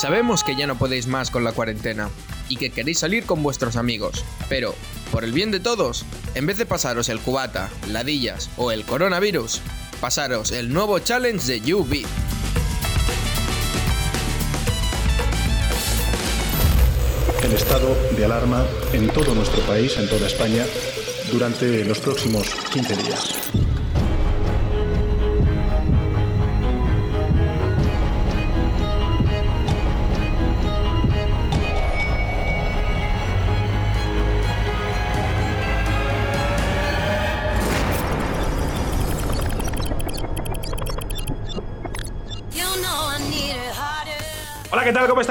Sabemos que ya no podéis más con la cuarentena y que queréis salir con vuestros amigos, pero, por el bien de todos, en vez de pasaros el cubata, ladillas o el coronavirus, pasaros el nuevo challenge de UV. El estado de alarma en todo nuestro país, en toda España, durante los próximos 15 días.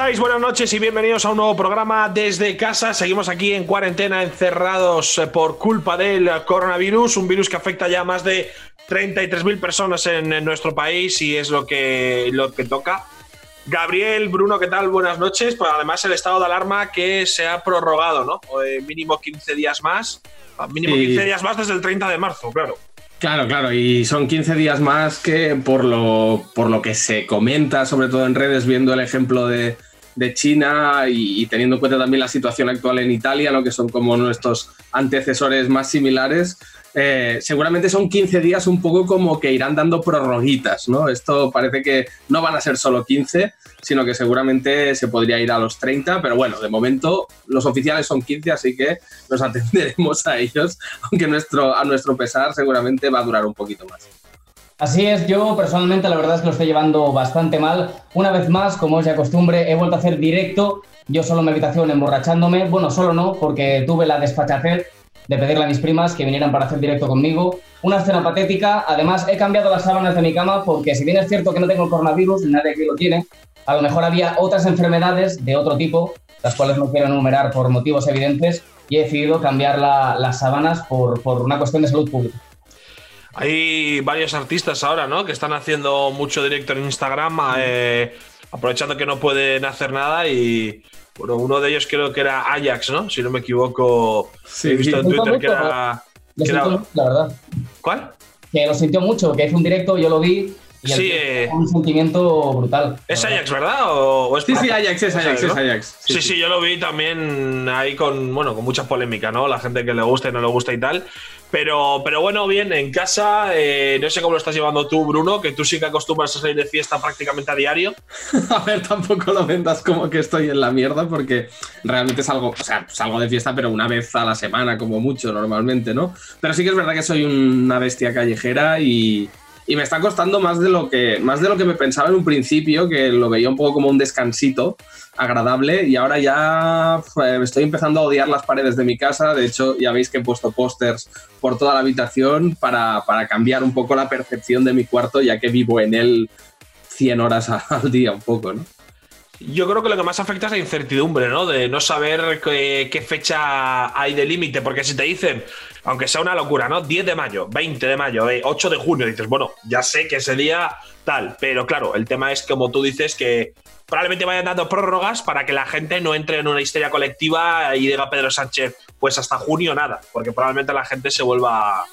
Estáis? Buenas noches y bienvenidos a un nuevo programa desde casa. Seguimos aquí en cuarentena, encerrados eh, por culpa del coronavirus, un virus que afecta ya a más de 33.000 personas en, en nuestro país y es lo que, lo que toca. Gabriel, Bruno, ¿qué tal? Buenas noches. Pues además el estado de alarma que se ha prorrogado, ¿no? Eh, mínimo 15 días más. Ah, Mínimo Sí. 15 días más desde el 30 de marzo, claro. Claro, claro, y son 15 días más que por lo, por lo que se comenta, sobre todo en redes, viendo el ejemplo de, de China y, teniendo en cuenta también la situación actual en Italia, ¿no? que son como nuestros antecesores más similares, eh, seguramente son 15 días un poco como que irán dando prorroguitas, ¿no? Esto parece que no van a ser solo 15, sino que seguramente se podría ir a los 30, pero bueno, de momento los oficiales son 15, así que nos atenderemos a ellos, aunque nuestro, a nuestro pesar seguramente va a durar un poquito más. Así es, yo personalmente la verdad es que lo estoy llevando bastante mal. Una vez más, como es ya costumbre, he vuelto a hacer directo, yo solo en mi habitación emborrachándome. Bueno, solo no, porque tuve la desfachatez de pedirle a mis primas que vinieran para hacer directo conmigo. Una escena patética. Además, he cambiado las sábanas de mi cama porque si bien es cierto que no tengo el coronavirus, nadie aquí lo tiene, a lo mejor había otras enfermedades de otro tipo, las cuales no quiero enumerar por motivos evidentes, y he decidido cambiar la- las sábanas por, por una cuestión de salud pública. Hay varios artistas ahora, ¿no? Que están haciendo mucho directo en Instagram, eh, aprovechando que no pueden hacer nada y. Bueno, uno de ellos creo que era Ajax, ¿no? Si no me equivoco. Sí, he visto en sí. Twitter que era. Lo que era- siento mucho, la verdad. ¿Cuál? que lo sintió mucho, que hizo un directo, yo lo vi y Sí, eh. un sentimiento brutal. Es. Ajax, ¿verdad? ¿O, o es Sí, sí? Ajax, es ¿Sabes, Ajax, es? Ajax. Sí, sí, yo lo vi también ahí con, bueno, con mucha polémica, ¿no? La gente que le gusta y no le gusta y tal. Pero, pero bueno, bien, en casa, eh, no sé cómo lo estás llevando tú, Bruno, que tú sí que acostumbras a salir de fiesta prácticamente a diario. A ver, tampoco lo vendas como que estoy en la mierda, porque realmente salgo, o sea, salgo de fiesta, pero una vez a la semana, como mucho, normalmente, ¿no? Pero sí que es verdad que soy una bestia callejera y, y me está costando más de, lo que, más de lo que me pensaba en un principio, que lo veía un poco como un descansito agradable, y ahora ya pues, estoy empezando a odiar las paredes de mi casa. De hecho, ya veis que he puesto pósters por toda la habitación para, para cambiar un poco la percepción de mi cuarto, ya que vivo en él 100 horas al día, un poco, ¿no? Yo creo que lo que más afecta es la incertidumbre, ¿no? De no saber qué, fecha hay de límite, porque si te dicen, aunque sea una locura, ¿no? 10 de mayo, 20 de mayo, eh, 8 de junio, dices, bueno, ya sé que ese día tal, pero claro, el tema es como tú dices que probablemente vayan dando prórrogas para que la gente no entre en una histeria colectiva y diga Pedro Sánchez, pues hasta junio nada, porque probablemente la gente se vuelva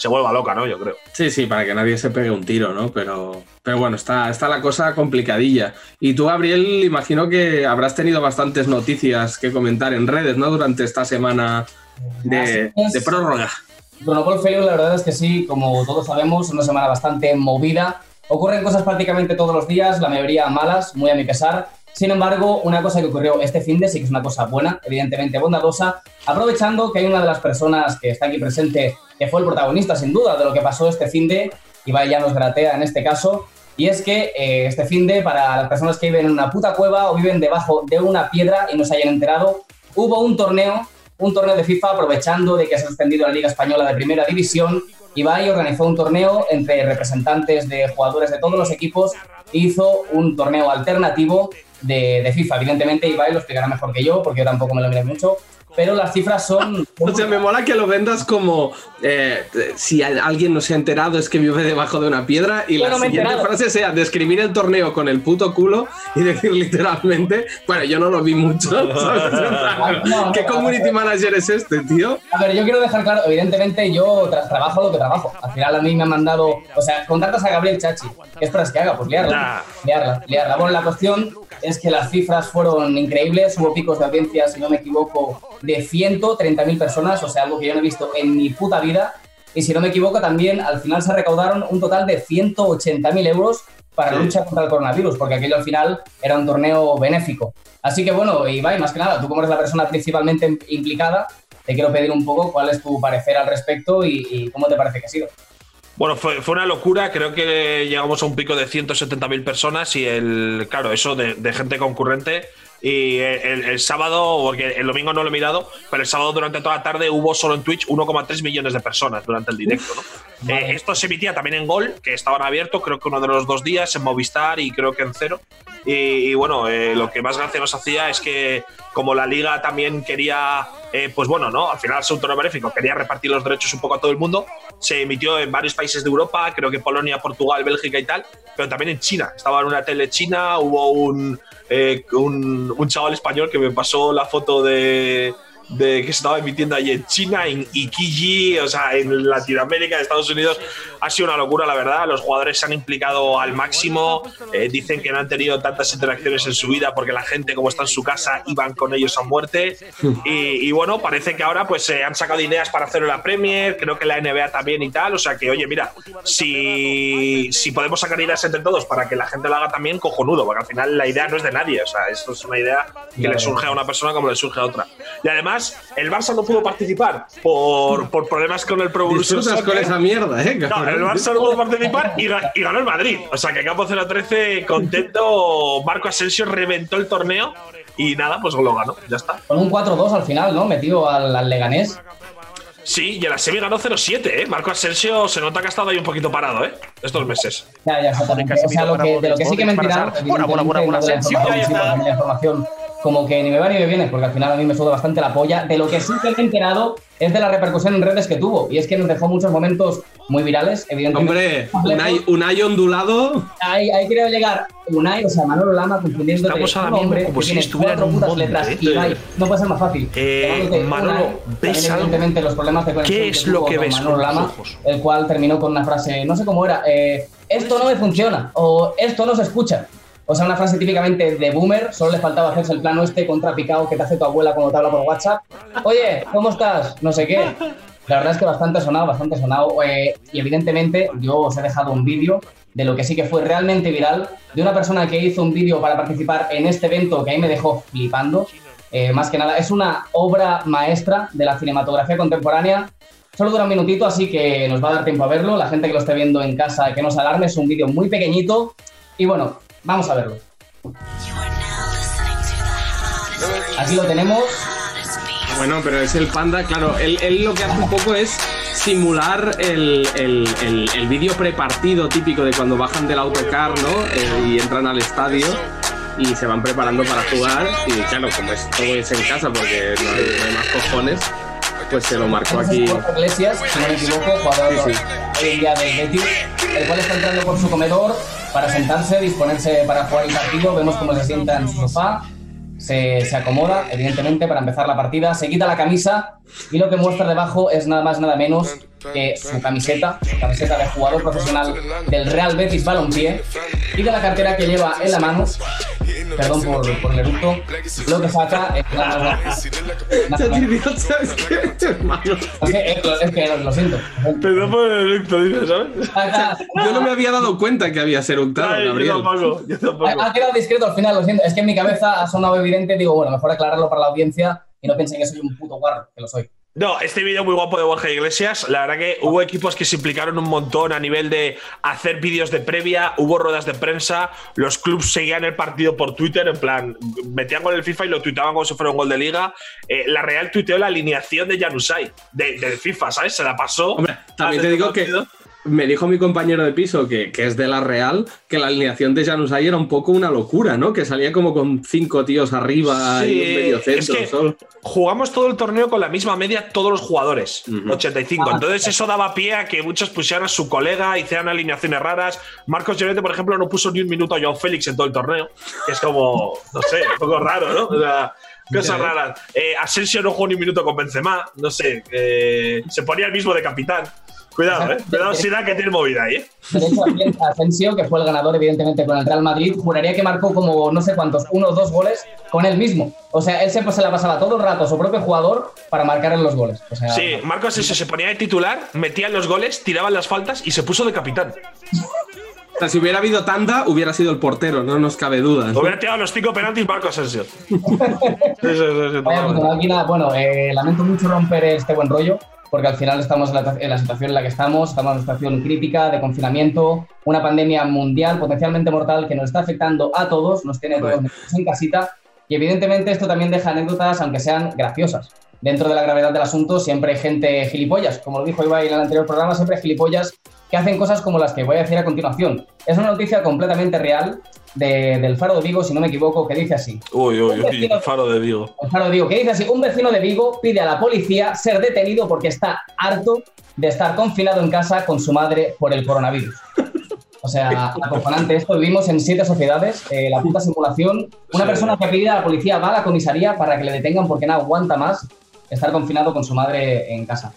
se vuelva loca, ¿no? Yo creo. Sí, sí, para que nadie se pegue un tiro, ¿no? Pero, pero bueno, está, está la cosa complicadilla. Y tú, Gabriel, imagino que habrás tenido bastantes noticias que comentar en redes, ¿no? Durante esta semana de, es. de prórroga. Bueno, Paul Feliu, la verdad es que sí, como todos sabemos, una semana bastante movida. Ocurren cosas prácticamente todos los días, la mayoría malas, muy a mi pesar. Sin embargo, una cosa que ocurrió este fin de sí que es una cosa buena, evidentemente bondadosa, aprovechando que hay una de las personas que está aquí presente que fue el protagonista, sin duda, de lo que pasó este fin de, y vaya nos gratea en este caso, y es que eh, este fin de, para las personas que viven en una puta cueva o viven debajo de una piedra y no se hayan enterado, hubo un torneo, un torneo de FIFA aprovechando de que se ha suspendido la Liga Española de Primera División. Ibai organizó un torneo entre representantes de jugadores de todos los equipos e hizo un torneo alternativo de, de FIFA. Evidentemente, Ibai lo explicará mejor que yo, porque yo tampoco me lo miré mucho. Pero las cifras son. O sea, me mola que lo vendas como eh, si alguien no se ha enterado es que vive debajo de una piedra y Yo la siguiente frase sea describir el torneo con el puto culo y decir literalmente, bueno, yo no lo vi mucho. No, ¿Qué community manager es este, tío? A ver, yo quiero dejar claro, evidentemente yo tra- trabajo lo que trabajo. Al final a mí me han mandado, o sea, contratas a Gabriel Chachi. ¿Qué esperas que haga? Pues liarla. Liarla, liarla. Bueno, la cuestión es que las cifras fueron increíbles, hubo picos de audiencia, si no me equivoco, de 130.000 personas, o sea, algo que yo no he visto en mi puta vida. Y si no me equivoco, también al final se recaudaron un total de 180.000 euros para la lucha contra el coronavirus, porque aquello al final era un torneo benéfico. Así que bueno, Ibai, más que nada, tú como eres la persona principalmente implicada, te quiero pedir un poco cuál es tu parecer al respecto y, cómo te parece que ha sido. Bueno, fue, fue, una locura. Creo que llegamos a un pico de 170.000 personas y el, claro, eso de, de gente concurrente y el, sábado, porque el domingo no lo he mirado, pero el sábado durante toda la tarde hubo solo en Twitch 1,3 millones de personas durante el directo. ¿no? Eh, esto se emitía también en Gol, que estaban abiertos, creo que uno de los dos días, en Movistar y creo que en Cero. Y, bueno, eh, lo que más gracia nos hacía es que, como la liga también quería, eh, pues bueno, ¿no? Al final es un torneo benéfico, quería repartir los derechos un poco a todo el mundo, se emitió en varios países de Europa, creo que Polonia, Portugal, Bélgica y tal, pero también en China. Estaba en una tele china, hubo un, un, chaval español que me pasó la foto de, de que se estaba emitiendo ahí en China, en Ikiji, o sea, en Latinoamérica, en Estados Unidos. Ha sido una locura, la verdad. Los jugadores se han implicado al máximo. Eh, dicen que no han tenido tantas interacciones en su vida porque la gente, como está en su casa, iban con ellos a muerte. Y, bueno, parece que ahora pues se han sacado ideas para hacerlo en la Premier, creo que la NBA también y tal. O sea que, oye, mira, si, si podemos sacar ideas entre todos para que la gente lo haga también, cojonudo, porque al final la idea no es de nadie. O sea, esto es una idea que le surge a una persona como le surge a otra. Y además, el Barça no pudo participar por, por problemas con el Pro Evolution con esa mierda, ¿eh? No, el Barça no pudo participar y, ganó el Madrid. O sea que Campo 0-13 contento. Marco Asensio reventó el torneo y nada, pues lo ganó. Ya está. Con un 4-2 al final, ¿no? Metido al, Leganés. Sí, y en la semi ganó 0-7, ¿eh? Marco Asensio se nota que ha estado ahí un poquito parado, ¿eh? Estos meses. Ya, ya, exactamente. O sea, lo que, de lo que sí que me han Buena, buena, buena, buena. Como que ni me va ni me viene, porque al final a mí me suda bastante la polla. De lo que sí que me he enterado es de la repercusión en redes que tuvo. Y es que nos dejó muchos momentos muy virales, evidentemente. Hombre, Unai, Unai ondulado. Ahí, ahí creo llegar. Unai, o sea, Manolo Lama confundiendo Estamos ahora mismo como si estuviera en un letras. ¿eh? Y no puede ser más fácil. Eh, Manolo, ¿ves? Evidentemente los problemas de ¿Qué es lo que ves Manolo Lama, el cual terminó con una frase, no sé cómo era, eh, esto no me funciona o esto no se escucha. O sea, una frase típicamente de boomer, solo le faltaba hacerse el plano este contrapicado que te hace tu abuela cuando te habla por WhatsApp. Oye, ¿cómo estás? No sé qué. La verdad es que bastante sonado, bastante sonado. Eh, y evidentemente yo os he dejado un vídeo de lo que sí que fue realmente viral, de una persona que hizo un vídeo para participar en este evento que ahí me dejó flipando. Eh, más que nada, es una obra maestra de la cinematografía contemporánea. Solo dura un minutito, así que nos va a dar tiempo a verlo. La gente que lo esté viendo en casa, que no se alarme, es un vídeo muy pequeñito. Y bueno, Vamos a verlo. Aquí lo tenemos. Bueno, pero es el panda, claro, él, lo que hace un poco es simular el, el, vídeo prepartido típico de cuando bajan del autocar, ¿no? Eh, y entran al estadio y se van preparando para jugar. Y claro, como es todo es en casa porque no hay, más cojones, pues se lo marcó aquí. Iglesias, si no me equivoco, jugador sí, sí. del el cual está entrando por su comedor para sentarse, disponerse para jugar el partido. Vemos cómo se sienta en su sofá, se, se, acomoda, evidentemente, para empezar la partida. Se quita la camisa y lo que muestra debajo es nada más, nada menos que su camiseta, camiseta de jugador profesional del Real Betis Balompié y de la cartera que lleva en la mano perdón por, por el eructo, lo que saca es la... ¿Sabes qué? Es que, lo siento. Perdón por el eructo, ¿sabes? Yo no me había dado cuenta que había eructado, Gabriel. Yo tampoco, Ha, quedado discreto al final, lo siento. Es que en mi cabeza ha sonado evidente, digo, bueno, mejor aclararlo para la audiencia y no piensen que soy un puto guarro, que lo soy. No, este vídeo muy guapo de Borja Iglesias. La verdad que hubo equipos que se implicaron un montón a nivel de hacer vídeos de previa, hubo ruedas de prensa, los clubs seguían el partido por Twitter, en plan, metían con el FIFA y lo tuitaban como si fuera un gol de liga. Eh, la Real tuiteó la alineación de Janusai, de, del FIFA, ¿sabes? Se la pasó. Hombre, también te digo que me dijo mi compañero de piso, que, que, es de la Real, que la alineación de Januzaj era un poco una locura, ¿no? Que salía como con cinco tíos arriba y un medio centro. Es que Jugamos todo el torneo con la misma media todos los jugadores, 85. Ah, Entonces eso daba pie a que muchos pusieran a su colega, hicieran alineaciones raras. Marcos Llorente, por ejemplo, no puso ni un minuto a Joao Félix en todo el torneo, que es como, no sé, un poco raro, ¿no? O sea, cosas raras. Eh, Asensio no jugó ni un minuto con Benzema, no sé, eh, se ponía el mismo de capitán. Cuidado, eh. Cuidado, Sina, que tiene movida ahí, eh. De hecho, Asensio, que fue el ganador, evidentemente, con el Real Madrid, juraría que marcó como no sé cuántos, uno o dos goles con él mismo. O sea, él siempre se la pasaba todo el rato a su propio jugador para marcar en los goles. O sea, Sí, Marcos Asensio se ponía de titular, metía los goles, tiraban las faltas y se puso de capitán. O sea, si hubiera habido tanda, hubiera sido el portero, no nos cabe duda. Hubiera tirado los cinco penaltis Marcos Asensio. Sí, sí, sí, máquina. Bueno, eh, lamento mucho romper este buen rollo, porque al final estamos en la, en la situación en la que estamos, estamos en una situación crítica de confinamiento, una pandemia mundial potencialmente mortal que nos está afectando a todos, nos tiene a todos en casita, y evidentemente esto también deja anécdotas, aunque sean graciosas. Dentro de la gravedad del asunto siempre hay gente gilipollas, como lo dijo Ibai en el anterior programa, siempre hay gilipollas que hacen cosas como las que voy a decir a continuación. Es una noticia completamente real de- del Faro de Vigo, si no me equivoco, que dice así. Uy, uy, uy, faro de Vigo. El Faro de Vigo, que dice así, un vecino de Vigo pide a la policía ser detenido porque está harto de estar confinado en casa con su madre por el coronavirus. O sea, acojonante esto. Vivimos en siete sociedades, eh, la puta simulación. Una Sí. persona que pide a la policía va a la comisaría para que le detengan porque no aguanta más estar confinado con su madre en casa.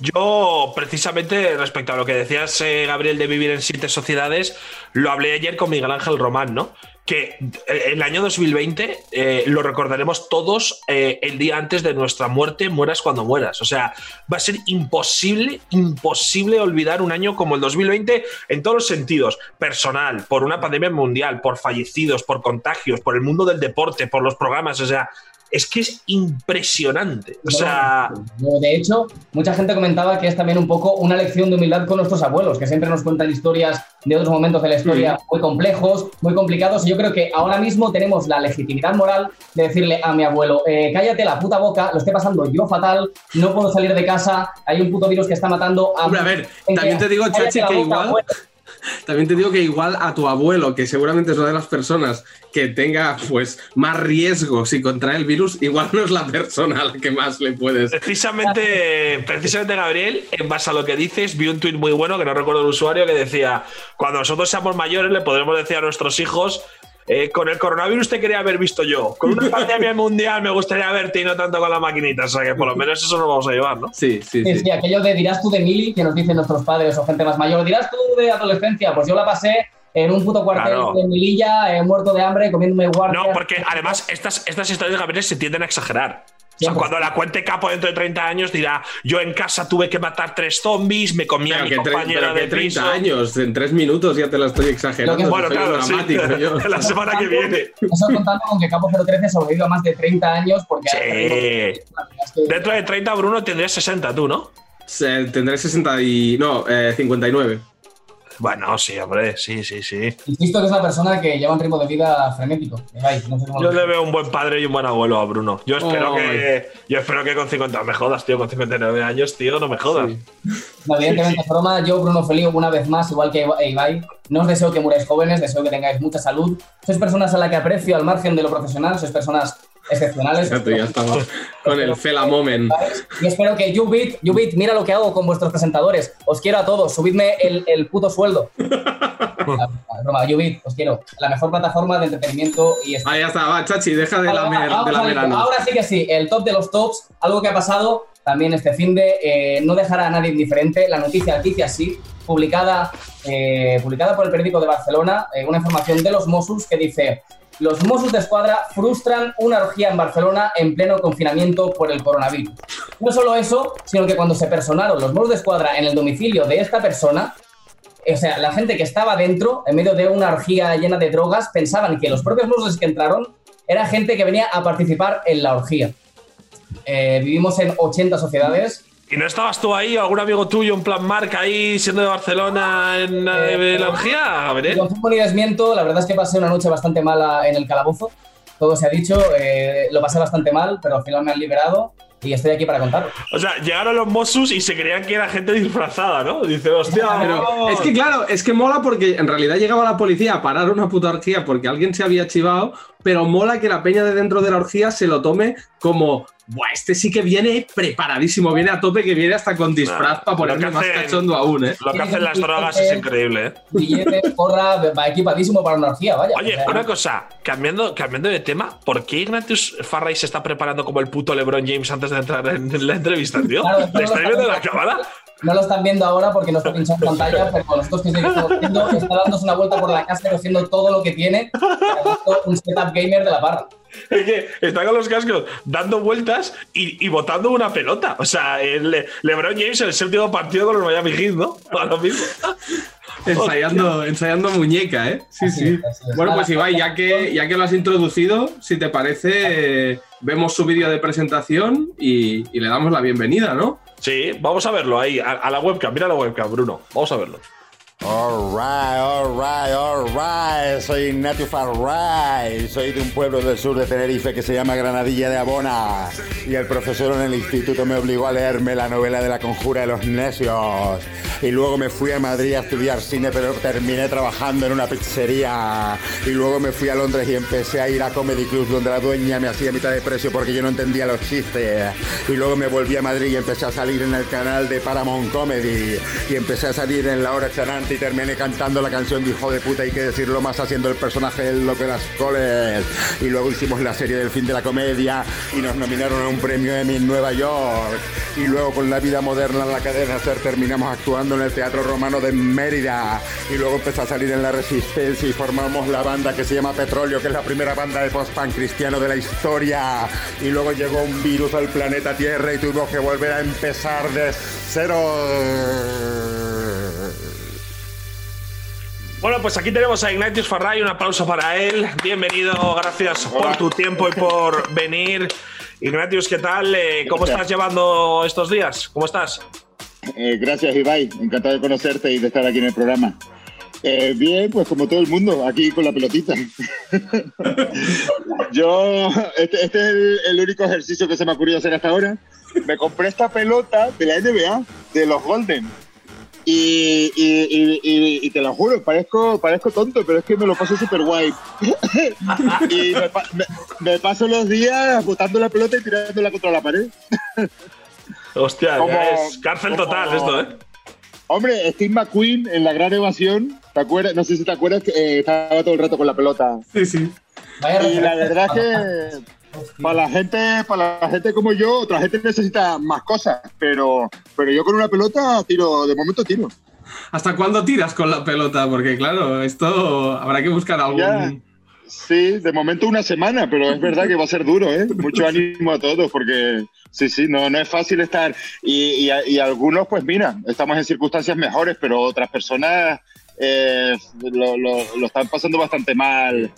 Yo, precisamente, respecto a lo que decías, eh, Gabriel, de vivir en siete sociedades, lo hablé ayer con Miguel Ángel Román, ¿no? Que eh, el año 2020 eh, lo recordaremos todos eh, el día antes de nuestra muerte, mueras cuando mueras. O sea, va a ser imposible, imposible olvidar un año como el 2020 en todos los sentidos. Personal, por una pandemia mundial, por fallecidos, por contagios, por el mundo del deporte, por los programas. O sea, es que es impresionante. O sea, No, De hecho, mucha gente comentaba que es también un poco una lección de humildad con nuestros abuelos, que siempre nos cuentan historias de otros momentos de la historia muy complejos, muy complicados. Y yo creo que ahora mismo tenemos la legitimidad moral de decirle a mi abuelo, eh, cállate la puta boca, lo estoy pasando yo fatal, no puedo salir de casa, hay un puto virus que está matando a... Hombre, a ver, también te digo, Chachi, que igual. También te digo que igual a tu abuelo, que seguramente es una de las personas que tenga pues más riesgo si contrae el virus, igual no es la persona a la que más le puedes. Precisamente, precisamente, Gabriel, en base a lo que dices, vi un tuit muy bueno que no recuerdo el usuario que decía: Cuando nosotros seamos mayores, le podremos decir a nuestros hijos. Eh, con el coronavirus te quería haber visto yo. Con una pandemia mundial me gustaría verte y no tanto con la maquinita. O sea que por lo menos eso nos vamos a llevar, ¿no? Sí, sí, Sí, sí. sí, aquello de dirás tú de mili, que nos dicen nuestros padres o gente más mayor, dirás tú de adolescencia, pues yo la pasé en un puto cuartel Claro. de mililla, eh, muerto de hambre, comiéndome guardia. No, porque además estas, estas historias de Gabriel se tienden a exagerar. O sea, cuando la cuente Capo dentro de 30 años dirá, yo en casa tuve que matar tres zombies, me comí a Pero mi que, tre- compañera pero que de 30 piso. años, en tres minutos ya te la estoy exagerando. Que- Bueno, claro, sí. yo. la semana que viene. Eso contando con que Capo 013 sobrevivió a más de 30 años porque... Sí. Dentro de 30, Bruno, tendrías 60 tú, ¿no? Se- Tendré 60 y... no, eh, 59. Bueno, sí, hombre, sí, sí, sí. Insisto que es una persona que lleva un ritmo de vida frenético. Ibai, no sé cómo Yo le veo un buen padre y un buen abuelo a Bruno. Yo espero que. Yo espero que con 50. No me jodas, tío, con 59 años, tío, no me jodas. Sí. No, evidentemente es broma. Yo, Bruno Feliu, una vez más, igual que Ibai, no os deseo que muráis jóvenes, deseo que tengáis mucha salud. Sois personas a las que aprecio al margen de lo profesional, sois personas excepcionales. Fíjate, ya estamos con el Fela Moment. Y espero que Ubit, Ubit, mira lo que hago con vuestros presentadores. Os quiero a todos, subidme el, el puto sueldo. Ah, broma, Ubit, os quiero. La mejor plataforma de entretenimiento y Ah, ya está, va, Chachi, deja de al- lameranos. ahora sí que sí, el top de los tops, algo que ha pasado también este fin de eh, no dejará a nadie indiferente. La noticia dice así, publicada, eh, publicada por el periódico de Barcelona, eh, una información de los Mossos que dice: Los Mossos de Escuadra frustran una orgía en Barcelona en pleno confinamiento por el coronavirus. No solo eso, sino que cuando se personaron los Mossos de Escuadra en el domicilio de esta persona, o sea, la gente que estaba dentro, en medio de una orgía llena de drogas, pensaban que los propios Mossos que entraron era gente que venía a participar en la orgía. Eh, vivimos en 80 sociedades. ¿Y no estabas tú ahí, algún amigo tuyo, en plan marca ahí, siendo de Barcelona en eh, la orgía, Ni Gabriel? confirmo ni desmiento, la verdad es que pasé una noche bastante mala en el calabozo. Todo se ha dicho, eh, lo pasé bastante mal, pero al final me han liberado y estoy aquí para contarlo. O sea, llegaron los Mossus y se creían que era gente disfrazada, ¿no? Dice, hostia, Pero es que claro, es que mola porque en realidad llegaba la policía a parar una puta orgía porque alguien se había chivado, pero mola que la peña de dentro de la orgía se lo tome como, Buah, este sí que viene preparadísimo, viene a tope, que viene hasta con disfraz Nah, para que más cachondo aún, ¿eh? Lo que hacen las drogas es increíble, ¿eh? Billetes, porra, va equipadísimo para una orgía, vaya. Oye, O sea, una cosa, cambiando, cambiando de tema, ¿por qué Ignatius Farray se está preparando como el puto LeBron James antes de entrar en la entrevista, tío? ¿Le estáis viendo la cámara? No lo están viendo ahora porque no está pinchando en pantalla, pero nosotros que estamos viendo, está dándose una vuelta por la casa haciendo todo lo que tiene un setup gamer de la barra. Es que está con los cascos dando vueltas y, y botando una pelota. O sea, el LeBron James en el séptimo partido con los Miami Heat, ¿no? A lo mismo. ensayando, ensayando muñeca, ¿eh? Sí, sí. Bueno, pues Ibai, ya que, ya que lo has introducido, si te parece, vemos su vídeo de presentación y, y, le damos la bienvenida, ¿no? Sí, vamos a verlo ahí, a, la webcam. Mira la webcam, Bruno. Vamos a verlo. Alright, alright, alright. Soy Ignatius Farray. Soy de un pueblo del sur de Tenerife que se llama Granadilla de Abona. Y el profesor en el instituto me obligó a leerme la novela de la conjura de los necios. Y luego me fui a Madrid a estudiar cine, pero terminé trabajando en una pizzería. Y luego me fui a Londres y empecé a ir a Comedy Club, donde la dueña me hacía mitad de precio porque yo no entendía los chistes. Y luego me volví a Madrid y empecé a salir en el canal de Paramount Comedy. Y empecé a salir en La Hora Chanante y terminé cantando la canción de Hijo de puta y que decirlo más haciendo el personaje de Lo que las coles. Y luego hicimos la serie del fin de la comedia y nos nominaron a un premio Emmy en Nueva York. Y luego con la vida moderna en la cadena SER terminamos actuando en el Teatro Romano de Mérida. Y luego empezó a salir en La Resistencia y formamos la banda que se llama Petróleo, que es la primera banda de post-punk cristiano de la historia. Y luego llegó un virus al planeta Tierra y tuvimos que volver a empezar de cero. Bueno, pues aquí tenemos a Ignatius Farray, un aplauso para él. Bienvenido, gracias por tu tiempo y por venir. Ignatius, ¿qué tal? Eh, ¿Cómo estás llevando estos días? ¿Cómo estás? Eh, gracias, Ibai. Encantado de conocerte y de estar aquí en el programa. Eh, bien, pues como todo el mundo, aquí con la pelotita. Yo, este, este es el, el, único ejercicio que se me ha ocurrido hacer hasta ahora. Me compré esta pelota de la NBA, de los Golden. Y, y, y, y, te lo juro, parezco, parezco tonto, pero es que me lo paso súper guay. y me, me, me, paso los días botando la pelota y tirándola contra la pared. Hostia, como, es cárcel como, total esto, ¿eh? Hombre, Steve McQueen en la gran evasión, ¿te acuerdas? No sé si te acuerdas que eh, estaba todo el rato con la pelota. Sí, sí. y la verdad es que para la gente, para la gente como yo, otra gente necesita más cosas, pero, pero yo con una pelota tiro, de momento tiro. ¿Hasta cuándo tiras con la pelota? Porque claro, esto habrá que buscar algún. Ya, sí, de momento una semana, pero es verdad que va a ser duro, ¿eh? Mucho ánimo a todos, porque sí, sí, no, no es fácil estar. Y, y, y algunos, pues mira, estamos en circunstancias mejores, pero otras personas eh, lo, lo, lo, están pasando bastante mal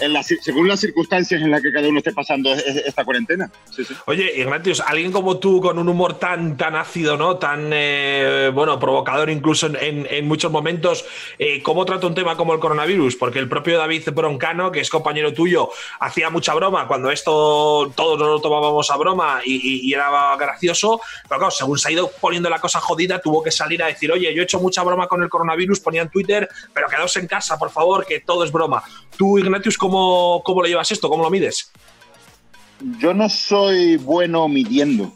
en la, según las circunstancias en las que cada uno esté pasando esta cuarentena. Sí, sí. Oye, Ignatius, alguien como tú con un humor tan, tan ácido, ¿no? Tan, eh, bueno, provocador incluso en, en, muchos momentos, eh, ¿cómo trata un tema como el coronavirus? Porque el propio David Broncano, que es compañero tuyo, hacía mucha broma cuando esto todos nos lo tomábamos a broma y, y, y, era gracioso, pero claro, según se ha ido poniendo la cosa jodida, tuvo que salir a decir, oye, yo he hecho mucha broma con el coronavirus, ponían Twitter, pero quedaos en casa, por favor, que todo es broma. Tú, Ignatius, ¿cómo, cómo lo llevas esto? ¿Cómo lo mides? Yo no soy bueno midiendo.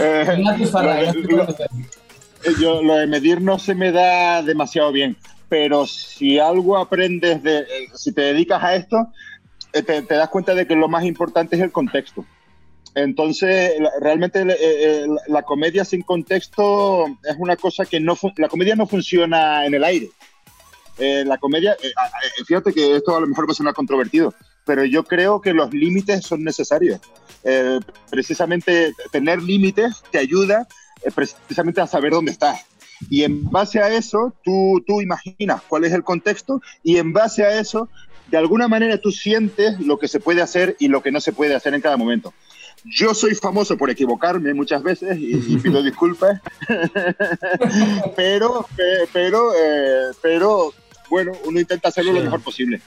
eh, lo, yo, lo de medir no se me da demasiado bien, pero si algo aprendes de, eh, si te dedicas a esto, eh, te, te das cuenta de que lo más importante es el contexto. Entonces, realmente eh, eh, la comedia sin contexto es una cosa que no, la comedia no funciona en el aire. Eh, la comedia, eh, fíjate que esto a lo mejor va a sonar controvertido, pero yo creo que los límites son necesarios. Eh, precisamente tener límites te ayuda precisamente a saber dónde estás. Y en base a eso, tú, tú imaginas cuál es el contexto y en base a eso, de alguna manera tú sientes lo que se puede hacer y lo que no se puede hacer en cada momento. Yo soy famoso por equivocarme muchas veces y, y pido disculpas, pero, pero, eh, pero, bueno, uno intenta hacerlo sí. lo mejor posible.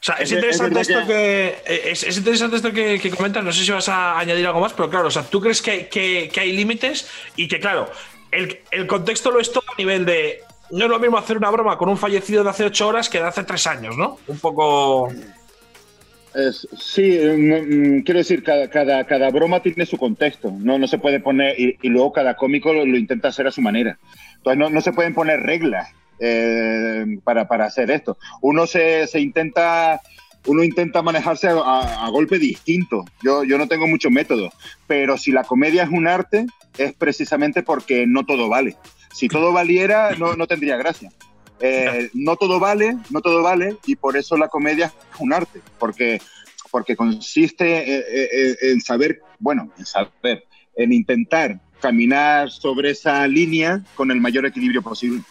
O sea, es interesante, es esto que, que es, es, interesante esto que, que, comentas. No sé si vas a añadir algo más, pero claro, o sea, tú crees que, que, que hay límites y que, claro, el, el, contexto lo es todo a nivel de. No es lo mismo hacer una broma con un fallecido de hace ocho horas que de hace tres años, ¿no? Un poco. Es, sí, mm, quiero decir, cada, cada, cada, broma tiene su contexto, no, no se puede poner, y, y luego cada cómico lo, lo, intenta hacer a su manera. Entonces no, no se pueden poner reglas eh, para, para, hacer esto. Uno se, se intenta uno intenta manejarse a, golpe distinto. Yo, yo no tengo mucho método, pero si la comedia es un arte, es precisamente porque no todo vale. Si todo valiera, no, no tendría gracia. Eh, no todo vale, no todo vale, y por eso la comedia es un arte, porque, porque consiste en, en saber, bueno, en saber, en intentar caminar sobre esa línea con el mayor equilibrio posible.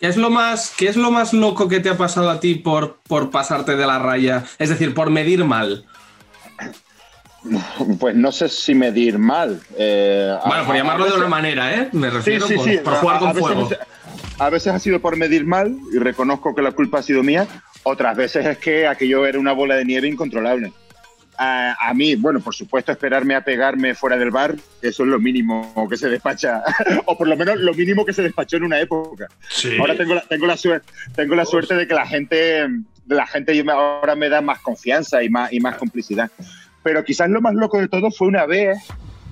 ¿Qué es lo más, qué es lo más loco que te ha pasado a ti por, por pasarte de la raya? Es decir, por medir mal. Pues no sé si medir mal. Eh, bueno, por llamarlo de una manera, ¿eh? Me refiero por, jugar con fuego. A veces ha sido por medir mal y reconozco que la culpa ha sido mía. Otras veces es que aquello era una bola de nieve incontrolable a, mí, bueno, por supuesto, esperarme a pegarme fuera del bar, eso es lo mínimo que se despacha, o por lo menos lo mínimo que se despachó en una época. Ahora tengo la, tengo, la suerte, tengo la suerte de que la gente, la gente ahora me da más confianza y más, y más complicidad. Pero quizás lo más loco de todo fue una vez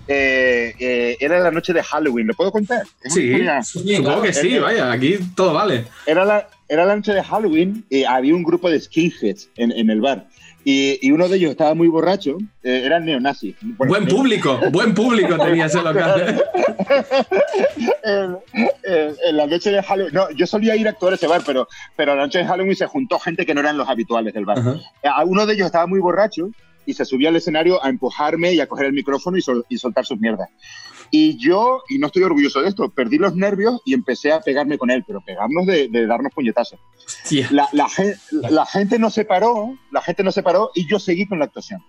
eh, eh, era la noche de Halloween, ¿lo puedo contar? Sí, supongo que sí, vaya, aquí todo vale. Era la, era la noche de Halloween y había un grupo de skinheads en, en el bar. Y, uno de ellos estaba muy borracho, eh, era neonazi. buen público, buen público tenía ese local. en, la noche de Halloween, no, yo solía ir a actuar a ese bar, pero, pero la noche de Halloween se juntó gente que no eran los habituales del bar. Eh, uno de ellos estaba muy borracho y se subió al escenario a empujarme y a coger el micrófono y, y soltar sus mierdas. Y yo, y no estoy orgulloso de esto, perdí los nervios y empecé a pegarme con él, pero pegarnos de, darnos puñetazos. La, la, la, gente no se paró, la gente no se paró y yo seguí con la actuación.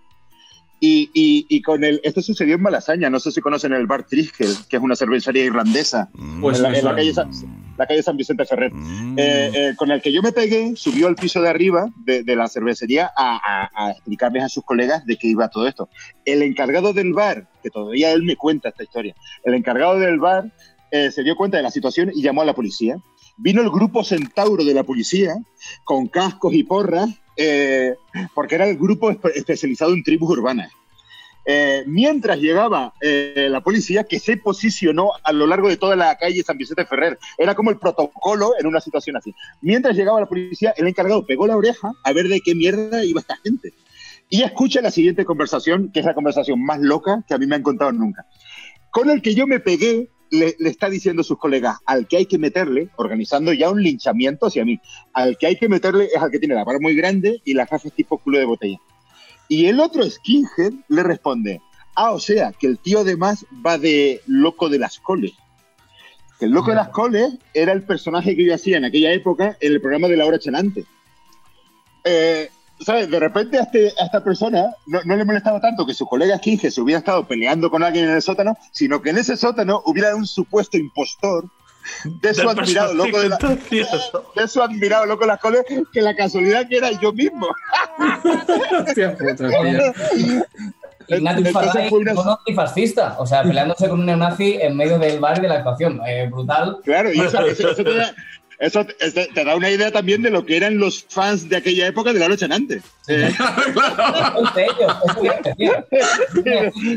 Y, y, con el, esto sucedió en Malasaña, no sé si conocen el bar Triskel, que es una cervecería irlandesa, pues en, la, calle San, la, calle San, Vicente Ferrer, mm. eh, eh, con el que yo me pegué, subió al piso de arriba de, de la cervecería a, a, explicarles a sus colegas de qué iba todo esto. El encargado del bar, que todavía él me cuenta esta historia, el encargado del bar eh, se dio cuenta de la situación y llamó a la policía. Vino el grupo Centauro de la policía con cascos y porras eh, porque era el grupo especializado en tribus urbanas. Eh, mientras llegaba eh, la policía, que se posicionó a lo largo de toda la calle San Vicente Ferrer, era como el protocolo en una situación así. Mientras llegaba la policía, el encargado pegó la oreja a ver de qué mierda iba esta gente. Y escucha la siguiente conversación, que es la conversación más loca que a mí me han contado nunca. Con el que yo me pegué le, está diciendo a sus colegas, al que hay que meterle, organizando ya un linchamiento hacia mí, al que hay que meterle es al que tiene la barba muy grande y las gafas tipo culo de botella. Y el otro skinhead le responde, ah, o sea, que el tío además va de loco de las coles. Que el loco de las coles era el personaje que yo hacía en aquella época en el programa de la hora chanante. Eh, ¿sabes? De repente a, este, a esta persona no, le molestaba tanto que su colega Kinge se hubiera estado peleando con alguien en el sótano, sino que en ese sótano hubiera un supuesto impostor de su admirado loco de, la, de su admirado loco de las coles, que la casualidad que era yo mismo. Ignatius Farray, un fascista, o sea, peleándose con un neonazi en medio del bar y de la actuación. Eh, brutal. Claro, y eso, eso, te da, eso te, da una idea también de lo que eran los fans de aquella época de la noche antes. Sí.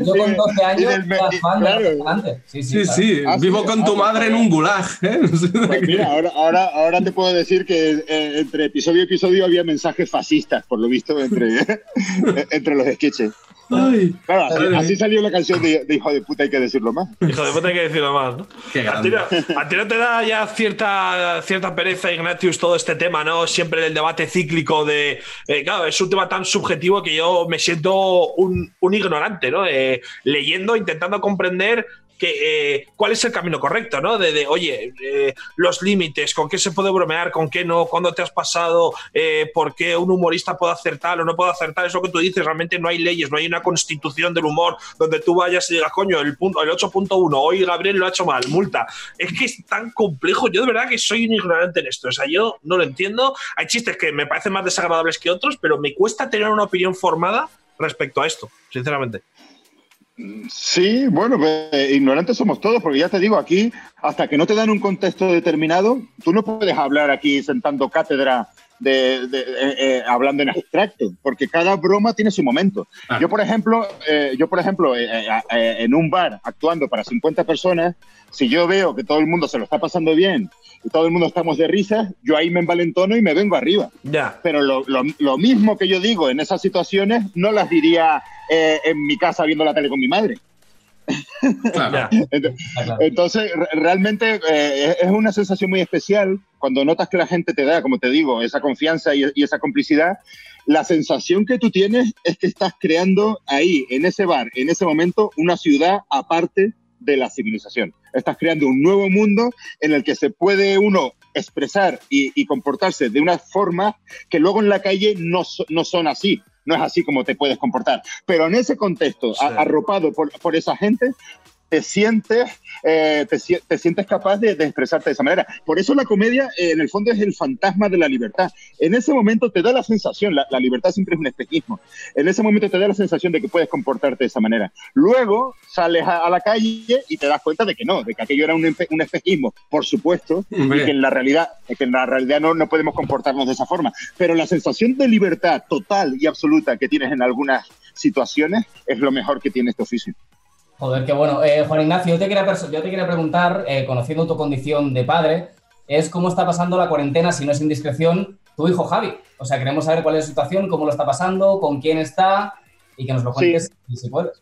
Yo con 12 años era fan de la antes. Sí, sí, sí. Ah, Vivo con tu madre en un gulag. ¿eh? Pues mira, ahora, ahora, ahora te puedo decir que eh, entre episodio y episodio había mensajes fascistas, por lo visto, entre, entre los sketches. Ay, claro, así, salió la canción de, Hijo de puta, hay que decirlo más. Hijo de puta, hay que decirlo más, ¿no? a, ti, no te da ya cierta, cierta pereza, Ignatius, todo este tema, ¿no? Siempre el debate cíclico de. Eh, claro, es un tema tan subjetivo que yo me siento un, un ignorante, ¿no? Eh, leyendo, intentando comprender que, eh, cuál es el camino correcto, ¿no? De, oye, eh, los límites, con qué se puede bromear, con qué no, cuándo te has pasado, eh, por qué un humorista puede acertar o no puede acertar, es lo que tú dices, realmente no hay leyes, no hay una constitución del humor donde tú vayas y digas, coño, el, punto, el 8.1, hoy Gabriel lo ha hecho mal, multa. Es que es tan complejo, yo de verdad que soy un ignorante en esto, o sea, yo no lo entiendo, hay chistes que me parecen más desagradables que otros, pero me cuesta tener una opinión formada respecto a esto, sinceramente. Sí, bueno, pues, ignorantes somos todos, porque ya te digo, aquí, hasta que no te dan un contexto determinado, tú no puedes hablar aquí sentando cátedra de, de- eh, eh, hablando en abstracto, porque cada broma tiene su momento. Ah. Yo, por ejemplo, eh, yo, por ejemplo eh, eh, eh, en un bar actuando para 50 personas, si yo veo que todo el mundo se lo está pasando bien y todo el mundo estamos de risa, yo ahí me envalentono y me vengo arriba. Ya. Pero lo, lo- lo mismo que yo digo en esas situaciones, no las diría en mi casa viendo la tele con mi madre. Claro. Entonces, re- realmente eh, es una sensación muy especial cuando notas que la gente te da, como te digo, esa confianza y, y esa complicidad. La sensación que tú tienes es que estás creando ahí, en ese bar, en ese momento, una ciudad aparte de la civilización. Estás creando un nuevo mundo en el que se puede uno expresar y, y comportarse de una forma que luego en la calle no son así. No es así como te puedes comportar. Pero en ese contexto, Sí. arropado por, por esa gente, te sientes, eh, te, te sientes capaz de, de expresarte de esa manera. Por eso la comedia, eh, en el fondo, es el fantasma de la libertad. En ese momento te da la sensación, la, la libertad siempre es un espejismo, en ese momento te da la sensación de que puedes comportarte de esa manera. Luego sales a, a la calle y te das cuenta de que no, de que aquello era un, un espejismo, por supuesto, Hombre. y que en la realidad, que en la realidad no, no podemos comportarnos de esa forma. Pero la sensación de libertad total y absoluta que tienes en algunas situaciones es lo mejor que tiene este oficio. Joder, qué bueno. Eh, Juan Ignacio, yo te quería, yo te quería preguntar, eh, conociendo tu condición de padre, es cómo está pasando la cuarentena, si no es indiscreción, tu hijo Javi. O sea, queremos saber cuál es su situación, cómo lo está pasando, con quién está y que nos lo cuentes si, si puedes.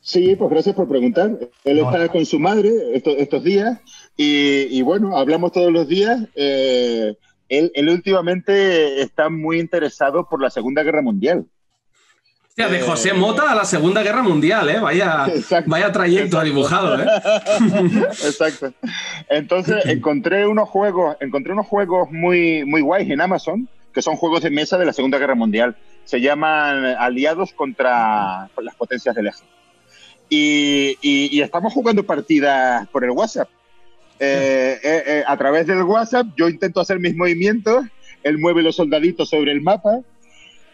Sí, pues gracias por preguntar. Él No. está con su madre estos, estos días y, y bueno, hablamos todos los días. Eh, él, él últimamente está muy interesado por la Segunda Guerra Mundial. Hostia, de José Mota a la Segunda Guerra Mundial, ¿eh? Vaya, Exacto. vaya trayecto ha dibujado, ¿eh? Exacto. Entonces encontré unos juegos, encontré unos juegos muy, muy guays en Amazon, que son juegos de mesa de la Segunda Guerra Mundial. Se llaman Aliados contra las potencias del eje. Y, y- y estamos jugando partidas por el WhatsApp. Eh, eh, eh, a través del WhatsApp yo intento hacer mis movimientos, él mueve los soldaditos sobre el mapa.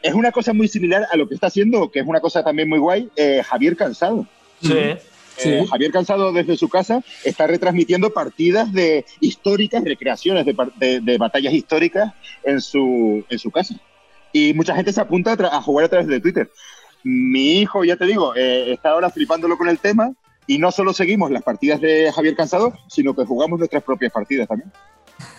Es una cosa muy similar a lo que está haciendo, que es una cosa también muy guay, eh, Javier Cansado. Sí. Sí. Eh, Javier Cansado desde su casa está retransmitiendo partidas de históricas, recreaciones de, par- de- de batallas históricas en su, en su casa. Y mucha gente se apunta a jugar a través de Twitter. Mi hijo, ya te digo, eh, está ahora flipándolo con el tema y no solo seguimos las partidas de Javier Cansado, sino que jugamos nuestras propias partidas también.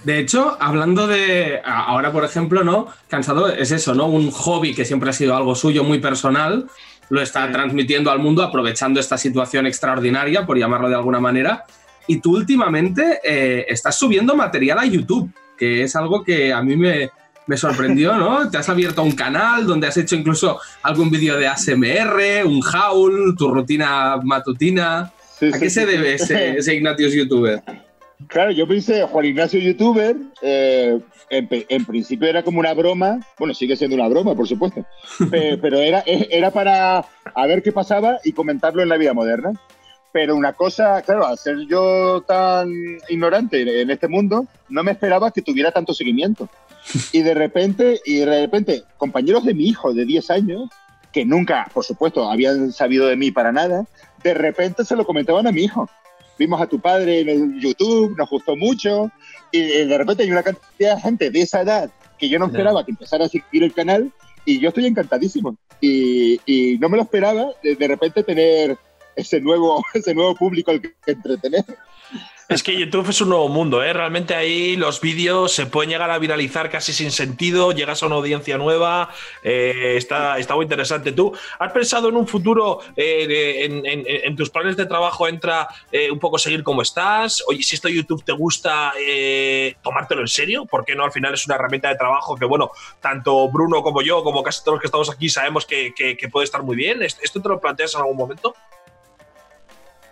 De hecho, hablando de. Ahora, por ejemplo, ¿no? Cansado es eso, ¿no? Un hobby que siempre ha sido algo suyo, muy personal. Lo está transmitiendo al mundo, aprovechando esta situación extraordinaria, por llamarlo de alguna manera. Y tú últimamente eh, estás subiendo material a YouTube, que es algo que a mí me, me sorprendió, ¿no? Te has abierto un canal donde has hecho incluso algún vídeo de ASMR, un haul, tu rutina matutina. Sí, ¿A sí, qué se sí. debe ese, ese Ignatius youtuber? Claro, yo pensé, Juan Ignacio youtuber, eh, en, principio era como una broma, bueno, sigue siendo una broma, por supuesto, pe- pero era, e- era para a ver qué pasaba y comentarlo en la vida moderna. Pero una cosa, claro, al ser yo tan ignorante en este mundo, no me esperaba que tuviera tanto seguimiento. Y de repente, y de repente, compañeros de mi hijo de 10 años, que nunca, por supuesto, habían sabido de mí para nada, de repente se lo comentaban a mi hijo vimos a tu padre en el YouTube, nos gustó mucho, y eh, de repente hay una cantidad de gente de esa edad que yo no esperaba que empezara a seguir el canal, y yo estoy encantadísimo. Y, y no me lo esperaba de, de repente tener ese nuevo, ese nuevo público al que entretener. Es que YouTube es un nuevo mundo, ¿eh? Realmente ahí los vídeos se pueden llegar a viralizar casi sin sentido, llegas a una audiencia nueva, eh, está, está muy interesante. ¿Tú has pensado en un futuro, eh, en, tus planes de trabajo entra eh, un poco seguir como estás? Oye, si esto YouTube te gusta, tomártelo en serio, ¿por qué no? Al final es una herramienta de trabajo que, bueno, tanto Bruno como yo, como casi todos los que estamos aquí, sabemos que, que- que puede estar muy bien. ¿Esto te lo planteas en algún momento?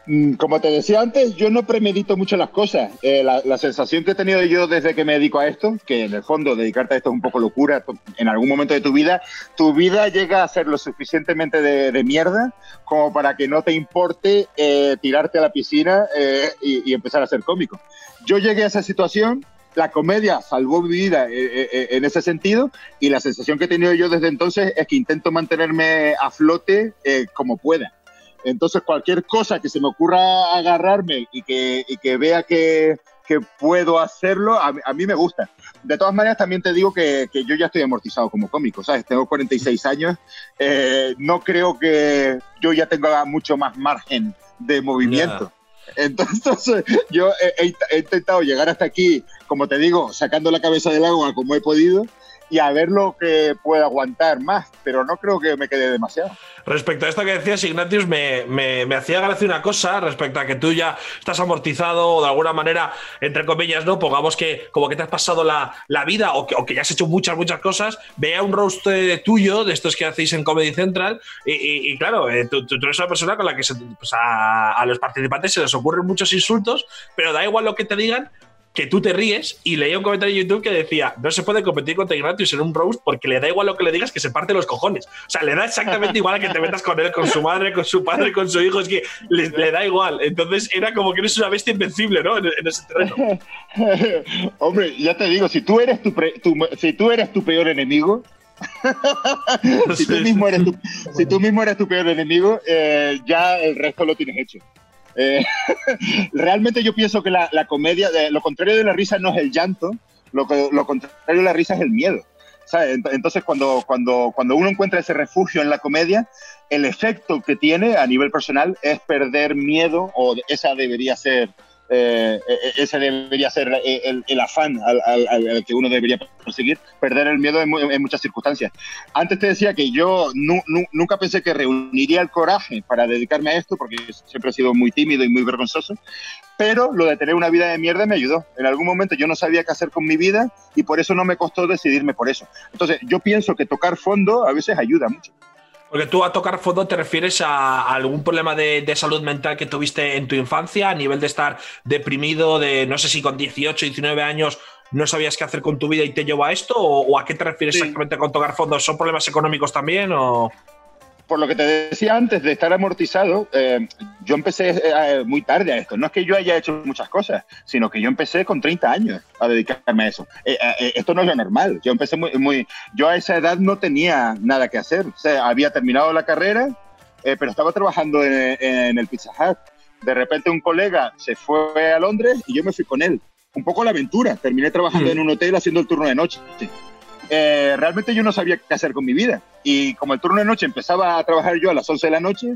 Mm, Como te decía antes, yo no premedito mucho las cosas. Eh, la, sensación que he tenido yo desde que me dedico a esto, que en el fondo dedicarte a esto es un poco locura, en algún momento de tu vida, tu vida llega a ser lo suficientemente de, mierda como para que no te importe eh, tirarte a la piscina eh, y, empezar a ser cómico. Yo llegué a esa situación, la comedia salvó mi vida en ese sentido y la sensación que he tenido yo desde entonces es que intento mantenerme a flote como pueda. Entonces, cualquier cosa que se me ocurra agarrarme y que, y que vea que, que puedo hacerlo, a, a mí me gusta. De todas maneras, también te digo que, que yo ya estoy amortizado como cómico, ¿sabes? Tengo 46 años, eh, no creo que yo ya tenga mucho más margen de movimiento. Entonces, yo he, he- he intentado llegar hasta aquí, como te digo, sacando la cabeza del agua como he podido y a ver lo que puedo aguantar más, pero no creo que me quede demasiado. Respecto a esto que decías, Ignatius, me, me, me hacía gracia una cosa respecto a que tú ya estás amortizado o de alguna manera, entre comillas, ¿no? Pongamos que como que te has pasado la, la vida o que, o que ya has hecho muchas, muchas cosas. Veía un roast eh, tuyo, de estos que hacéis en Comedy Central, y, y- claro, eh, tú, eres una persona con la que pues a, a los participantes se les ocurren muchos insultos, pero da igual lo que te digan, que tú te ríes y leía un comentario en YouTube que decía no se puede competir contra Ignatius en un roast porque le da igual lo que le digas que se parte los cojones. O sea, le da exactamente igual a que te metas con él, con su madre, con su padre, con su hijo, es que le, le da igual. Entonces era como que eres una bestia invencible, ¿no? En, en ese terreno. Hombre, ya te digo, si tú eres tu, pre- tu- si tú eres tu peor enemigo, si, tú mismo eres tu, si tú mismo eres tu peor enemigo, eh, ya el resto lo tienes hecho. Eh, realmente yo pienso que la, la comedia, lo contrario de la risa no es el llanto, lo, lo contrario de la risa es el miedo. ¿sabes? Ent- Entonces, cuando, cuando, cuando uno encuentra ese refugio en la comedia, el efecto que tiene a nivel personal es perder miedo, o esa debería ser, eh, eh, ese debería ser eh, el, afán al, que uno debería conseguir, perder el miedo en, mu- en muchas circunstancias. Antes te decía que yo nu- nu- nunca pensé que reuniría el coraje para dedicarme a esto, porque siempre he sido muy tímido y muy vergonzoso, pero lo de tener una vida de mierda me ayudó. En algún momento yo no sabía qué hacer con mi vida y por eso no me costó decidirme por eso. Entonces, yo pienso que tocar fondo a veces ayuda mucho. Porque tú a tocar fondo te refieres a algún problema de, de salud mental que tuviste en tu infancia, a nivel de estar deprimido, de no sé si con 18, 19 años no sabías qué hacer con tu vida y te llevó a esto, o, o a qué te refieres Sí. exactamente con tocar fondo? ¿Son problemas económicos también? O... por lo que te decía antes de estar amortizado, eh, yo empecé eh, muy tarde a esto. No es que yo haya hecho muchas cosas, sino que yo empecé con 30 años a dedicarme a eso. Eh, eh, esto no es lo normal. Yo empecé muy, muy, yo a esa edad no tenía nada que hacer. O sea, había terminado la carrera, eh, pero estaba trabajando en, en el Pizza Hut. De repente un colega se fue a Londres y yo me fui con él. Un poco la aventura. Terminé trabajando Mm. en un hotel haciendo el turno de noche. Eh, realmente yo no sabía qué hacer con mi vida. Y como el turno de noche empezaba a trabajar yo a las 11 de la noche,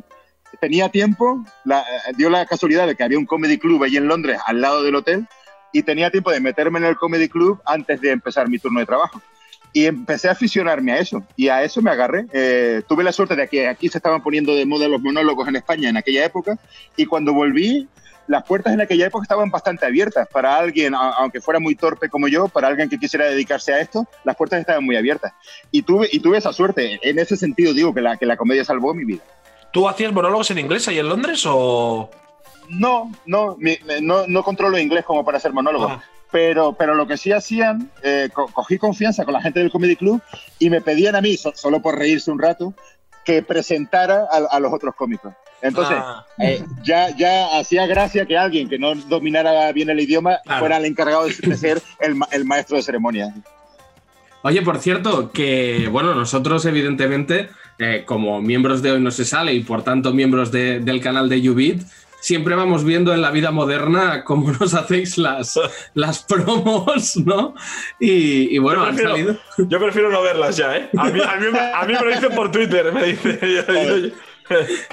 tenía tiempo, la- eh, dio la casualidad de que había un comedy club allí en Londres al lado del hotel y tenía tiempo de meterme en el comedy club antes de empezar mi turno de trabajo. Y empecé a aficionarme a eso y a eso me agarré. Eh, tuve la suerte de que aquí se estaban poniendo de moda los monólogos en España en aquella época y cuando volví las puertas en aquella época estaban bastante abiertas para alguien, aunque fuera muy torpe como yo, para alguien que quisiera dedicarse a esto, las puertas estaban muy abiertas. Y tuve, y tuve esa suerte. En ese sentido digo que la, que la comedia salvó mi vida. ¿Tú hacías monólogos en inglés ahí en Londres o...? No, no, mi- no, no controlo inglés como para hacer monólogo. Ah. Pero, pero lo que sí hacían, eh, co- cogí confianza con la gente del Comedy Club y me pedían a mí, so- solo por reírse un rato, que presentara a, a los otros cómicos. Entonces, Ah. eh, ya, ya hacía gracia que alguien que no dominara bien el idioma Claro. fuera el encargado de, ser el, ma- el maestro de ceremonia. Oye, por cierto, que bueno, nosotros evidentemente, eh, como miembros de Hoy No Se Sale y por tanto miembros de- del canal de Ubit, siempre vamos viendo en la vida moderna cómo nos hacéis las, las promos, ¿no? Y, y bueno, Yo han prefiero- salido... Yo prefiero no verlas ya, ¿eh? A mí, a mí me- a mí me lo dicen por Twitter, me dice. yo- yo- yo-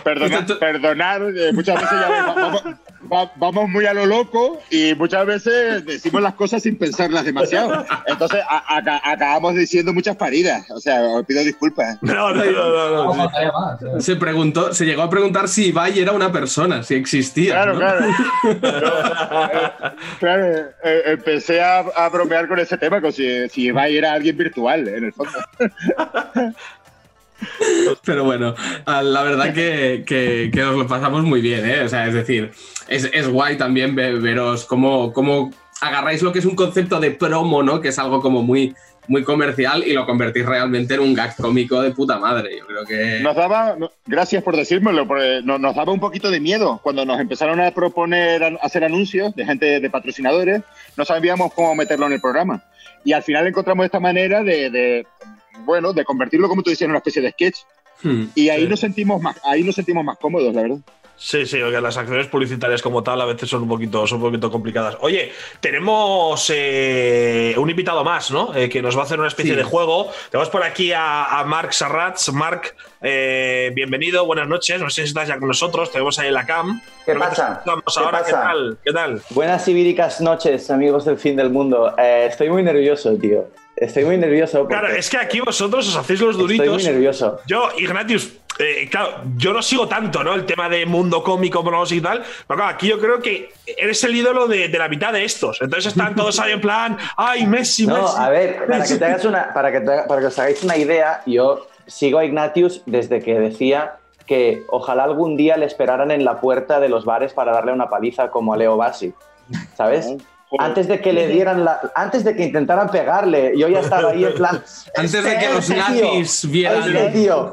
Perdona, Esto- perdonar, eh, muchas veces ya va- vamos, va- vamos muy a lo loco y muchas veces decimos las cosas sin pensarlas demasiado. Entonces a- aca- acabamos diciendo muchas paridas. O sea, os pido disculpas. No, no, no, no, no. Se preguntó, se llegó a preguntar si Ibai era una persona, si existía. Claro, ¿no? claro. Claro, eh, empecé a, a bromear con ese tema, como si, si Ibai era alguien virtual, en el fondo. Pero bueno, ah, la verdad que, que- que nos lo pasamos muy bien, ¿eh? O sea, es decir, es, es guay también ve- veros cómo, cómo agarráis lo que es un concepto de promo, ¿no? Que es algo como muy, muy comercial y lo convertís realmente en un gag cómico de puta madre. Yo creo que... Nos daba, gracias por decírmelo, nos, nos daba un poquito de miedo cuando nos empezaron a proponer an- hacer anuncios de gente, de patrocinadores, no sabíamos cómo meterlo en el programa. Y al final encontramos esta manera de, de, bueno, de convertirlo, como tú decías, en una especie de sketch. Hmm. Y ahí Sí. nos sentimos más, ahí nos sentimos más cómodos, la verdad. Sí, sí, porque las acciones publicitarias como tal a veces son un poquito, son un poquito complicadas. Oye, tenemos eh, un invitado más, ¿no? Eh, que nos va a hacer una especie Sí. de juego. Tenemos por aquí a, a Marc Sarrats. Marc, eh, bienvenido, buenas noches. No sé si estás ya con nosotros, tenemos ahí en la cam. ¿Qué pasa? ¿Qué ahora, ¿qué tal? ¿Qué tal? Buenas y víricas noches, amigos del fin del mundo. Eh, estoy muy nervioso, tío. Estoy muy nervioso. porque Claro, es que aquí vosotros os hacéis los Estoy muy duritos. nervioso. Yo, Ignatius, eh, claro, yo no sigo tanto, ¿no? El tema de mundo cómico, monólogos y tal. Pero claro, aquí yo creo que eres el ídolo de, de la mitad de estos. Entonces están todos ahí en plan, ¡ay, Messi, No, Messi! a ver, para que, te hagas una, para, que te- para que os hagáis una idea, yo sigo a Ignatius desde que decía que ojalá algún día le esperaran en la puerta de los bares para darle una paliza como a Leo Bassi. ¿Sabes? Joder. Antes de que le dieran la. Antes de que intentaran pegarle, yo ya estaba ahí en plan. Antes de que los "Este tío, nazis vieran- este tío".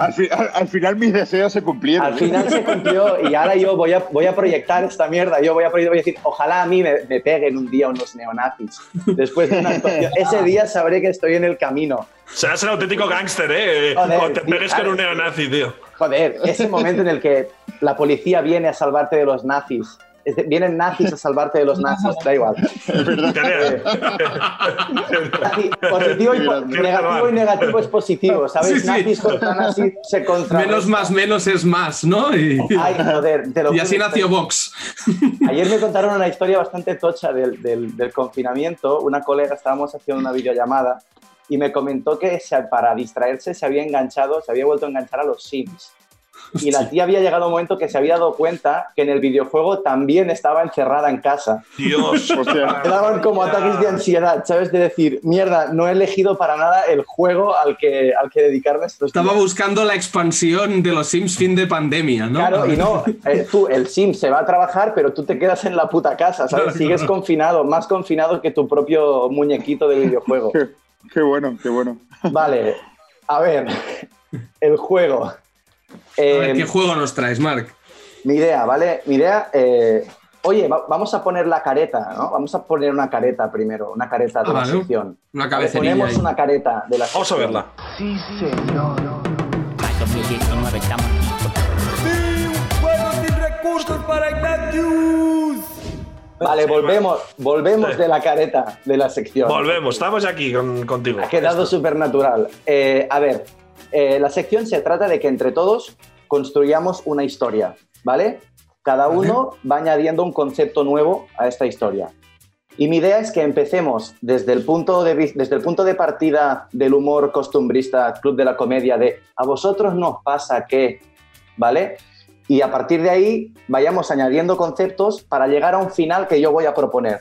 Al, fi- al- al final mis deseos se cumplieron. Al final se cumplió y ahora yo voy a, voy a proyectar esta mierda. Yo voy a, voy a decir, ojalá a mí me, me peguen un día unos neonazis. Después de una actuación. Ese día sabré que estoy en el camino. Serás el auténtico gángster, ¿eh? Joder, Cuando te tío, pegues con claro. un neonazi, tío. Joder, ese momento en el que la policía viene a salvarte de los nazis. Es de- vienen nazis a salvarte de los nazis, da igual. Nazi- Positivo y, negativo y negativo es positivo, ¿sabes? Sí, sí. Nazis contra nazis se contra. Menos más menos es más, ¿no? Y, Ay, joder, te lo y así nació Vox. Ayer me contaron una historia bastante tocha del, del- del confinamiento. Una colega, estábamos haciendo una videollamada y me comentó que para distraerse se había enganchado, se había vuelto a enganchar a los Sims. Y la tía había llegado a un momento que se había dado cuenta que en el videojuego también estaba encerrada en casa. Dios. Hostia. Me daban como ataques de ansiedad, ¿sabes? De decir, mierda, no he elegido para nada el juego al que, al que dedicarme estos Estaba días". buscando la expansión de los Sims fin de pandemia, ¿no? Claro, y no, eh, tú, el sim se va a trabajar, pero tú te quedas en la puta casa, ¿sabes? Sigues confinado, más confinado que tu propio muñequito de videojuego. Qué, qué bueno, qué bueno. Vale, a ver, el juego. A ver, Eh, ¿qué juego nos traes, Marc? mi idea, ¿vale? Mi idea, eh, oye, va- vamos a poner la careta, ¿no? Vamos a poner una careta primero, una careta de Ah, la vale. sección. Una cabecería ponemos ahí. una careta de la Vamos a verla. 2019 estamos Vale, volvemos, volvemos Sí. de la careta de la sección. Volvemos, estamos aquí con- contigo. Ha quedado supernatural. Eh, a ver, eh, la sección se trata de que entre todos construyamos una historia, ¿vale? Cada uno va añadiendo un concepto nuevo a esta historia. Y mi idea es que empecemos desde el punto de, desde el punto de partida del humor costumbrista, Club de la Comedia, de a vosotros nos pasa que, ¿vale? Y a partir de ahí vayamos añadiendo conceptos para llegar a un final que yo voy a proponer.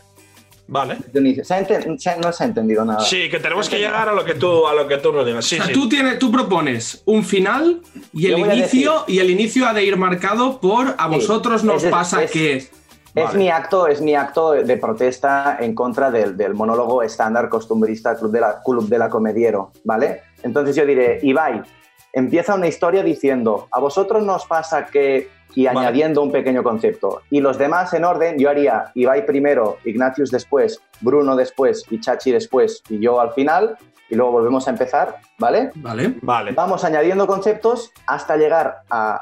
Vale. De inicio. ¿Se ha enten- se ha- no se ha entendido nada. Sí, que tenemos que llegar a lo que tú, a lo que tú nos digas. Sí, O sea, sí. tú, tienes, tú propones un final y el inicio, y el inicio ha de ir marcado por a Sí, vosotros nos es- pasa es- que. Es Vale. mi acto, es mi acto de protesta en contra del, del monólogo estándar costumbrista Club de, la, Club de la Comediero, ¿vale? Entonces yo diré, Ibai, empieza una historia diciendo, a vosotros nos pasa que... y Vale. añadiendo un pequeño concepto. Y los demás en orden, yo haría Ibai primero, Ignatius después, Bruno después y Chachi después y yo al final, y luego volvemos a empezar, ¿vale? Vale. Vale. Vamos añadiendo conceptos hasta llegar a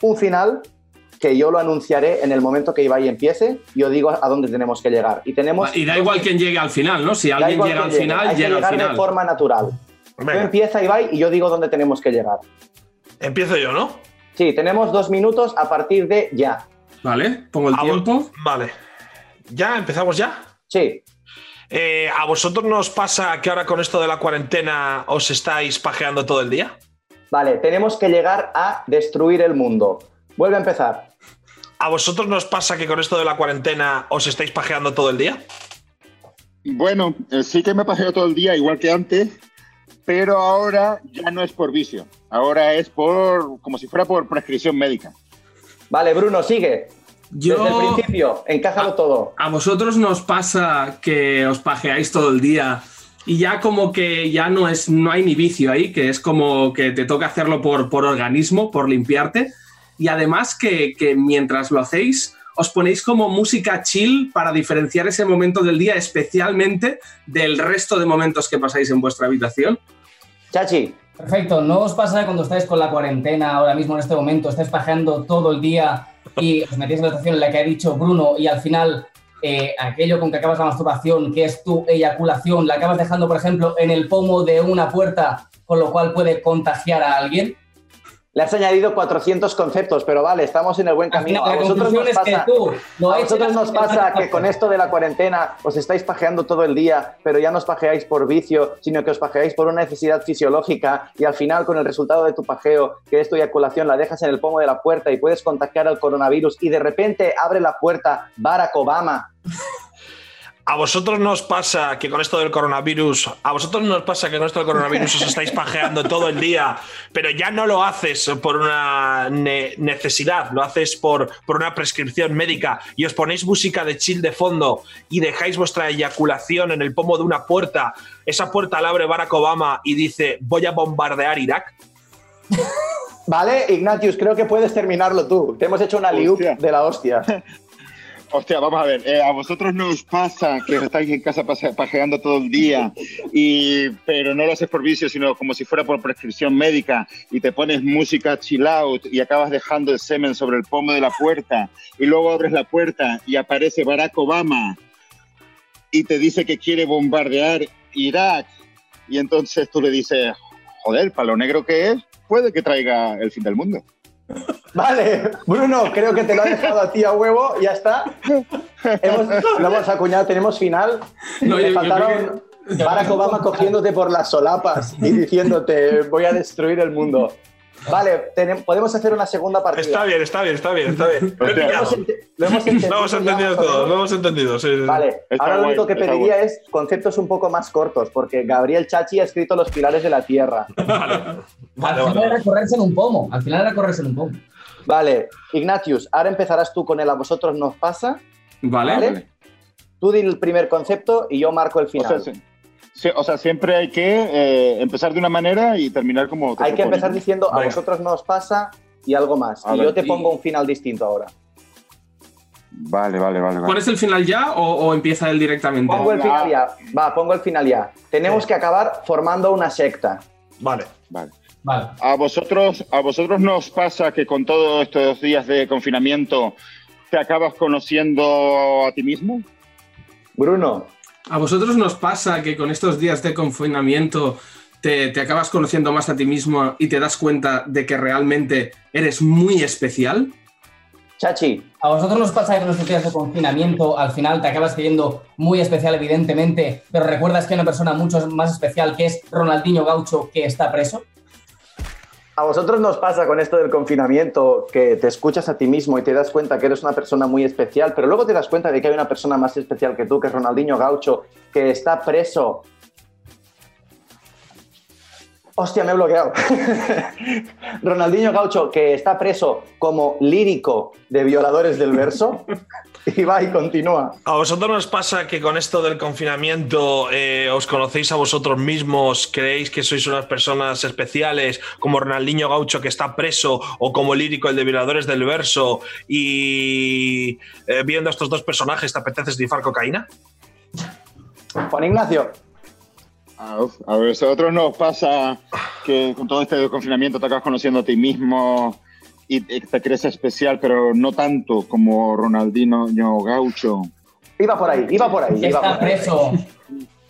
un final que yo lo anunciaré en el momento que Ibai empiece. Yo digo a dónde tenemos que llegar. Y tenemos. Y da igual quién llegue al final, ¿no? Si da alguien llega al final, hay que llega al llegar de final. forma natural. Empieza Ibai y yo digo dónde tenemos que llegar. empiezo yo, ¿no? Sí, tenemos dos minutos a partir de ya. Vale, pongo el A tiempo. Vale. ¿Ya? ¿Empezamos ya? Sí. Eh, ¿A vosotros nos pasa que ahora con esto de la cuarentena os estáis pajeando todo el día? Vale, tenemos que llegar a destruir el mundo. Vuelve a empezar. ¿A vosotros nos pasa que con esto de la cuarentena os estáis pajeando todo el día? Bueno, eh, sí que me paseo todo el día igual que antes, pero ahora ya no es por vicio. Ahora es por, como si fuera por prescripción médica. Vale, Bruno, sigue. Yo. Desde el principio, encájalo todo. ¿A vosotros nos pasa que os pajeáis todo el día y ya como que ya no es no hay ni vicio ahí, que es como que te toca hacerlo por, por organismo, por limpiarte? Y además que, que mientras lo hacéis os ponéis como música chill para diferenciar ese momento del día especialmente del resto de momentos que pasáis en vuestra habitación. Chachi, Perfecto. ¿No os pasa cuando estáis con la cuarentena ahora mismo en este momento, estáis pajeando todo el día y os metéis en la situación en la que ha dicho Bruno y al final eh, aquello con que acabas la masturbación, que es tu eyaculación, la acabas dejando, por ejemplo, en el pomo de una puerta, con lo cual puede contagiar a alguien? Le has añadido 400 conceptos, pero vale, estamos en el buen Al camino. A vosotros nos es que pasa, tú lo a vosotros nos pasa que con esto de la cuarentena os estáis pajeando todo el día, pero ya no os pajeáis por vicio, sino que os pajeáis por una necesidad fisiológica y al final con el resultado de tu pajeo, que es tu eyaculación, la dejas en el pomo de la puerta y puedes contagiar al coronavirus y de repente abre la puerta Barack Obama ¿A vosotros nos pasa que con esto del coronavirus, a vosotros nos pasa que con esto del coronavirus os estáis pajeando todo el día, pero ya no lo haces por una ne- necesidad, lo haces por, por una prescripción médica y os ponéis música de chill de fondo y dejáis vuestra eyaculación en el pomo de una puerta, esa puerta la abre Barack Obama y dice voy a bombardear Irak? Vale, Ignatius, creo que puedes terminarlo tú. Te hemos hecho una Hostia. de la hostia. Hostia, vamos a ver, eh, a vosotros no os pasa que estáis en casa pajeando todo el día, y, pero no lo haces por vicio, sino como si fuera por prescripción médica, y te pones música chill out y acabas dejando el semen sobre el pomo de la puerta, y luego abres la puerta y aparece Barack Obama y te dice que quiere bombardear Irak, y entonces tú le dices, joder, para lo negro que es, puede que traiga el fin del mundo. Vale, Bruno, creo que te lo ha dejado a ti a huevo, ya está. Hemos, lo hemos acuñado, tenemos final. No, Le yo- yo faltaron Barack Obama cogiéndote por las solapas y diciéndote voy a destruir el mundo. Vale, podemos hacer una segunda partida. Está bien, está bien, está bien, está bien. Lo hemos, pillado. ente- lo hemos entendido. Lo hemos entendido o todo, lo hemos entendido. sí, sí, sí. Vale, Está ahora lo único que pediría guay. es conceptos un poco más cortos, porque Gabriel Chachi ha escrito Los pilares de la Tierra. Vale, al vale. final era correrse en un pomo. Al final era correrse en un pomo. Vale, Ignatius, ahora empezarás tú con el a vosotros nos pasa. ¿Vale? ¿Vale? Tú di el primer concepto y yo marco el O final. sea, sí- sí, o sea, siempre hay que eh, empezar de una manera y terminar como te Hay que empezar diciendo a vosotros nos pasa y algo más. A y ver, yo te y- pongo un final distinto ahora. Vale, vale, vale. vale. ¿Pones el final ya o, o empieza él directamente? Pongo el final ya. Va, pongo el final ya. Tenemos que acabar formando una secta. Vale. Vale. Vale. ¿A vosotros, ¿A vosotros nos pasa que con todos estos días de confinamiento te acabas conociendo a ti mismo? Bruno, ¿A vosotros nos pasa que con estos días de confinamiento te, te acabas conociendo más a ti mismo y te das cuenta de que realmente eres muy especial? Chachi, ¿A vosotros nos pasa que con estos días de confinamiento al final te acabas creyendo muy especial, evidentemente, pero recuerdas que hay una persona mucho más especial que es Ronaldinho Gaucho que está preso? ¿A vosotros nos pasa con esto del confinamiento que te escuchas a ti mismo y te das cuenta que eres una persona muy especial, pero luego te das cuenta de que hay una persona más especial que tú, que es Ronaldinho Gaucho, que está preso? Hostia, me he bloqueado. Ronaldinho Gaucho, que está preso como lírico de violadores del verso. Y va y continúa. ¿A vosotros nos pasa que con esto del confinamiento eh, os conocéis a vosotros mismos, creéis que sois unas personas especiales, como Ronaldinho Gaucho que está preso, o como Lírico el de Violadores del Verso, y eh, viendo a estos dos personajes te apetece snifar cocaína? Juan Ignacio, A, a vosotros nos pasa que con todo este confinamiento te acabas conociendo a ti mismo y te crees especial, pero no tanto como Ronaldinho Gaucho. iba por ahí, iba por ahí. Que Iba está por ahí. preso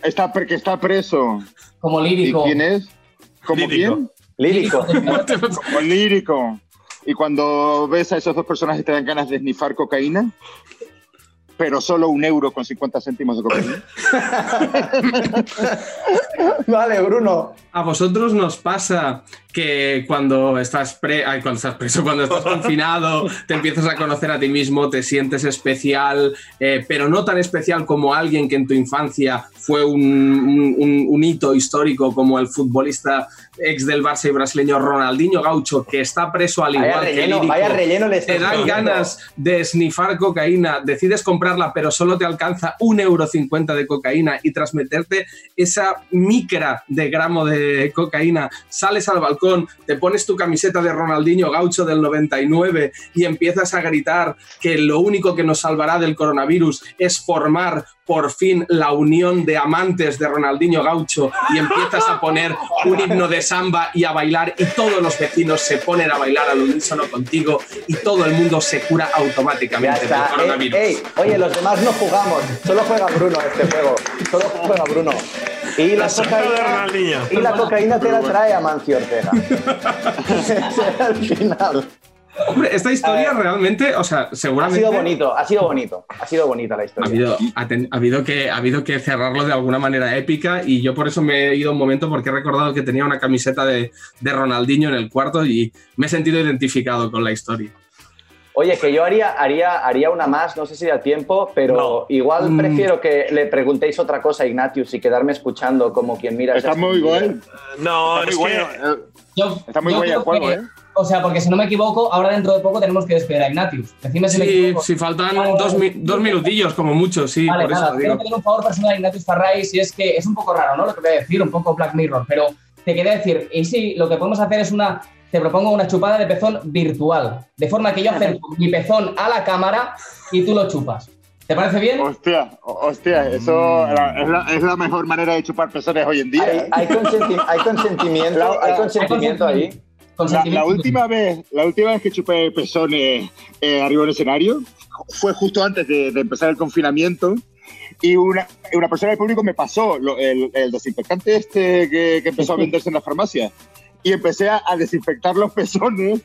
Está, porque está preso. como ¿Y lírico. quién es? ¿Como Lírico. quién? Lírico. Como lírico. Y cuando ves a esos dos personajes te dan ganas de snifar cocaína, pero solo un euro con 50 céntimos de cocaína. Vale, Bruno. ¿A vosotros nos pasa que cuando estás, pre ay, cuando estás preso, cuando estás confinado, te empiezas a conocer a ti mismo, te sientes especial, eh, pero no tan especial como alguien que en tu infancia fue un, un- hito histórico como el futbolista ex del Barça y brasileño Ronaldinho Gaucho, que está preso al Vaya igual que relleno, Lírico? vaya relleno le te dan poniendo. ganas de snifar cocaína, decides comprarla, pero solo te alcanza un euro cincuenta de cocaína y tras meterte esa micra de gramo de, cocaína, sales al balcón, te pones tu camiseta de Ronaldinho Gaucho del 99 y empiezas a gritar que lo único que nos salvará del coronavirus es formar por fin la unión de amantes de Ronaldinho Gaucho y empiezas a poner un himno de samba y a bailar y todos los vecinos se ponen a bailar al unísono contigo y todo el mundo se cura automáticamente del coronavirus. Ey, ey, oye, los demás no jugamos, solo juega Bruno este juego, solo juega Bruno. Y la, cocaína, y la cocaína te la trae a Mancio Ortega. Al final. Hombre, esta historia realmente, o sea, Ha seguramente... sido bonito, ha sido bonito, ha sido bonita la Ha historia. habido, ha, ten- ha habido que, ha habido que cerrarlo de alguna manera épica y yo por eso me he ido un momento porque he recordado que tenía una camiseta de, de Ronaldinho en el cuarto y me he sentido identificado con la historia. Oye, que yo haría, haría, haría una más, no sé si da tiempo, pero No. igual Mm. prefiero que le preguntéis otra cosa a Ignatius y quedarme escuchando como quien mira. Está muy guay. No, Está es muy que. bueno. eh, Yo- Está muy guay el juego, que- ¿eh? O sea, porque si no me equivoco, ahora dentro de poco tenemos que despedir a Ignatius. Decime si me Sí, equivoco. si faltan Vale, dos, mi- dos minutillos como mucho, sí, Vale, por eso nada, digo. quiero pedir un favor personal a Ignatius Farray, si es que es un poco raro, ¿no? Lo que voy a decir, un poco Black Mirror, pero te quería decir, y si lo que podemos hacer es una, te propongo una chupada de pezón virtual, de forma que yo acerco mi pezón a la cámara y tú lo chupas. ¿Te parece bien? Hostia, ho- hostia, eso Mm. es, la, es la mejor manera de chupar pezones hoy en día. Hay, ¿eh? hay consenti- hay consentimiento, hay consentimiento ahí. La, la última vez, la última vez que chupé pezones eh, arriba del escenario fue justo antes de, de empezar el confinamiento y una, una persona del público me pasó lo- el, el desinfectante este que, que empezó a venderse en la farmacia y empecé a, a desinfectar los pezones.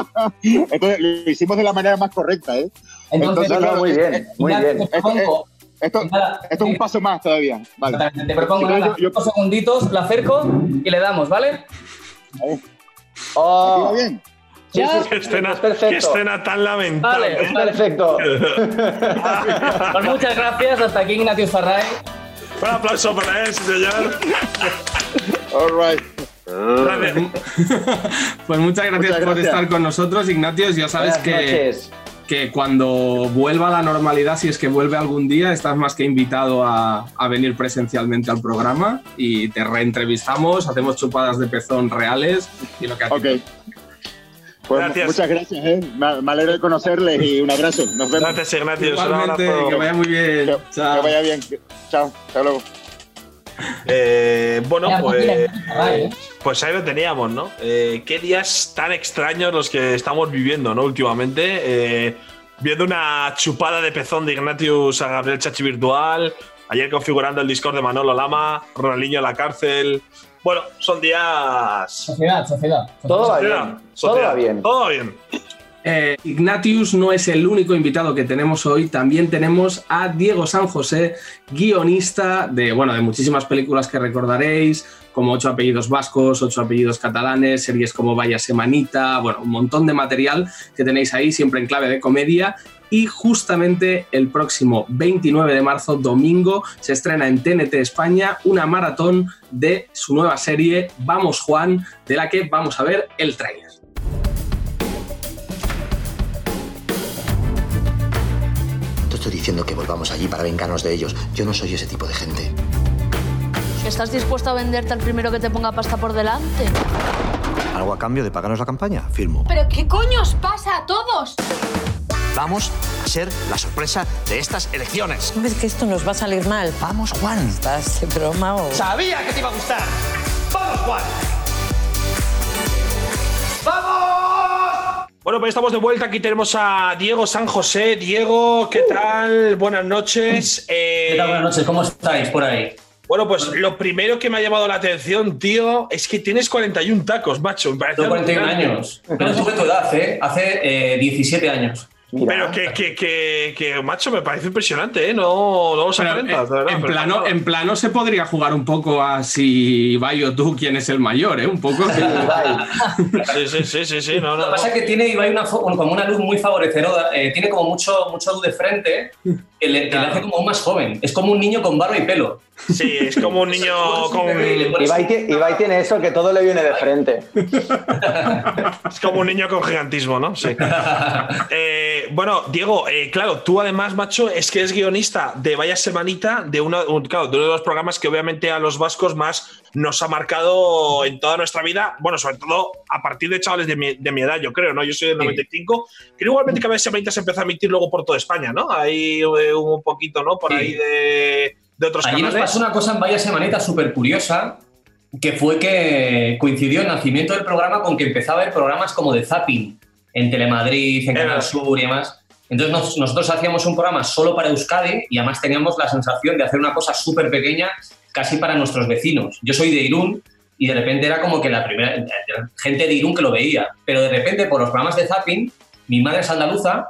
Entonces lo hicimos de la manera más correcta, ¿eh? Entonces, Entonces, No, muy bien, muy bien. Te propongo, Esto, nada, esto es un paso más todavía. Vale. Te propongo Si no, yo- yo- segunditos, la acerco y le damos, ¿vale? Oh, ¿Iba bien? sí, sí, sí, Qué escena, qué tan lamentable. Vale, Es perfecto. Pues muchas gracias, hasta aquí Ignatius Farray. Un aplauso para él, señor. All right. Gracias. Pues muchas gracias, Muchas por estar con nosotros, Ignatios. Ya sabes Buenas que, noches. Que cuando vuelva a la normalidad, si es que vuelve algún día, estás más que invitado a, a venir presencialmente al programa y te reentrevistamos, hacemos chupadas de pezón reales y lo que a ti Ok. Pues Gracias. muchas gracias, ¿eh? Me, alegro de conocerles y un abrazo. Nos vemos. Gracias, Ignatius. Un Igualmente, que vaya muy bien. Que, Chao. que vaya bien. Chao. Hasta luego. Eh, bueno, pues, pues ahí lo teníamos, ¿no? Eh, qué días tan extraños los que estamos viviendo, ¿no? Últimamente. Eh, viendo una chupada de pezón de Ignatius a Gabriel Chachi Virtual. Ayer configurando el Discord de Manolo Lama. Ronaldinho en la cárcel. Bueno, son días. Sociedad, sociedad. Todo va Sociedad, bien. Todo sociedad. va bien. Todo bien. Eh, Ignatius no es el único invitado que tenemos hoy, también tenemos a Diego San José, guionista de, bueno, de muchísimas películas que recordaréis, como Ocho apellidos vascos, Ocho apellidos catalanes, series como Vaya Semanita, bueno, un montón de material que tenéis ahí, siempre en clave de comedia. Y justamente el próximo 29 de marzo, domingo, se estrena en TNT España una maratón de su nueva serie Vamos Juan, de la que vamos a ver el tráiler. Te estoy diciendo que volvamos allí para vengarnos de ellos. Yo no soy ese tipo de gente. ¿Estás dispuesto a venderte al primero que te ponga pasta por delante? ¿Algo a cambio de pagarnos la campaña? Firmo. ¿Pero qué coño os pasa a todos? Vamos a ser la sorpresa de estas elecciones. ¿No ves que esto nos va a salir mal? Vamos, Juan. ¿Estás de broma o...? Sabía que te iba a gustar. ¡Vamos, Juan! Bueno, pues estamos de vuelta. Aquí tenemos a Diego San José. Diego, ¿qué tal? Buenas noches. Eh, ¿Qué tal? Buenas noches, ¿cómo estáis por ahí? Bueno, pues lo primero que me ha llamado la atención, tío, es que tienes 41 tacos, macho. Me parece Tengo 41 alucinante. años. Pero tuve tu edad, ¿eh? Hace eh, 17 años. Mira, Pero que, que, que, que, macho, me parece impresionante, ¿eh? No, no os Pero, aparentas, eh, en, pero plano, en plano se podría jugar un poco a si Ibai o tú quién es el mayor, ¿eh? Un poco. Sí, sí, sí, sí, sí, no, Lo no. que pasa es que tiene Ibai una, como una luz muy favorecedora, eh, tiene como mucho, mucho luz de frente que le, que le hace como más joven. Es como un niño con barba y pelo. Sí, es como un niño con. Ibai ti- Ibai tiene eso que todo le viene de frente. Es como un niño con gigantismo, ¿no? Sí. Eh, bueno, Diego, eh, claro, tú además, macho, es que es guionista de Vaya Semanita, de uno, un- claro, de uno de los programas que obviamente a los vascos más, nos ha marcado en toda nuestra vida, bueno, sobre todo a partir de chavales de mi, de mi edad, yo creo, ¿no? Yo soy del 95, creo igualmente que a veces se empezó a emitir luego por toda España, ¿no? Ahí eh, un poquito, ¿no? Por ahí de, de otros Allí nos canales. pasó una cosa en Vaya Semanita súper curiosa, que fue que coincidió el nacimiento del programa con que empezaba a haber programas como de Zapping en Telemadrid, en Canal Sur y demás. Entonces nos- nosotros hacíamos un programa solo para Euskadi y además teníamos la sensación de hacer una cosa súper pequeña casi para nuestros vecinos. Yo soy de Irún y de repente era como que la primera gente de Irún que lo veía, pero de repente por los programas de Zapping, mi madre es andaluza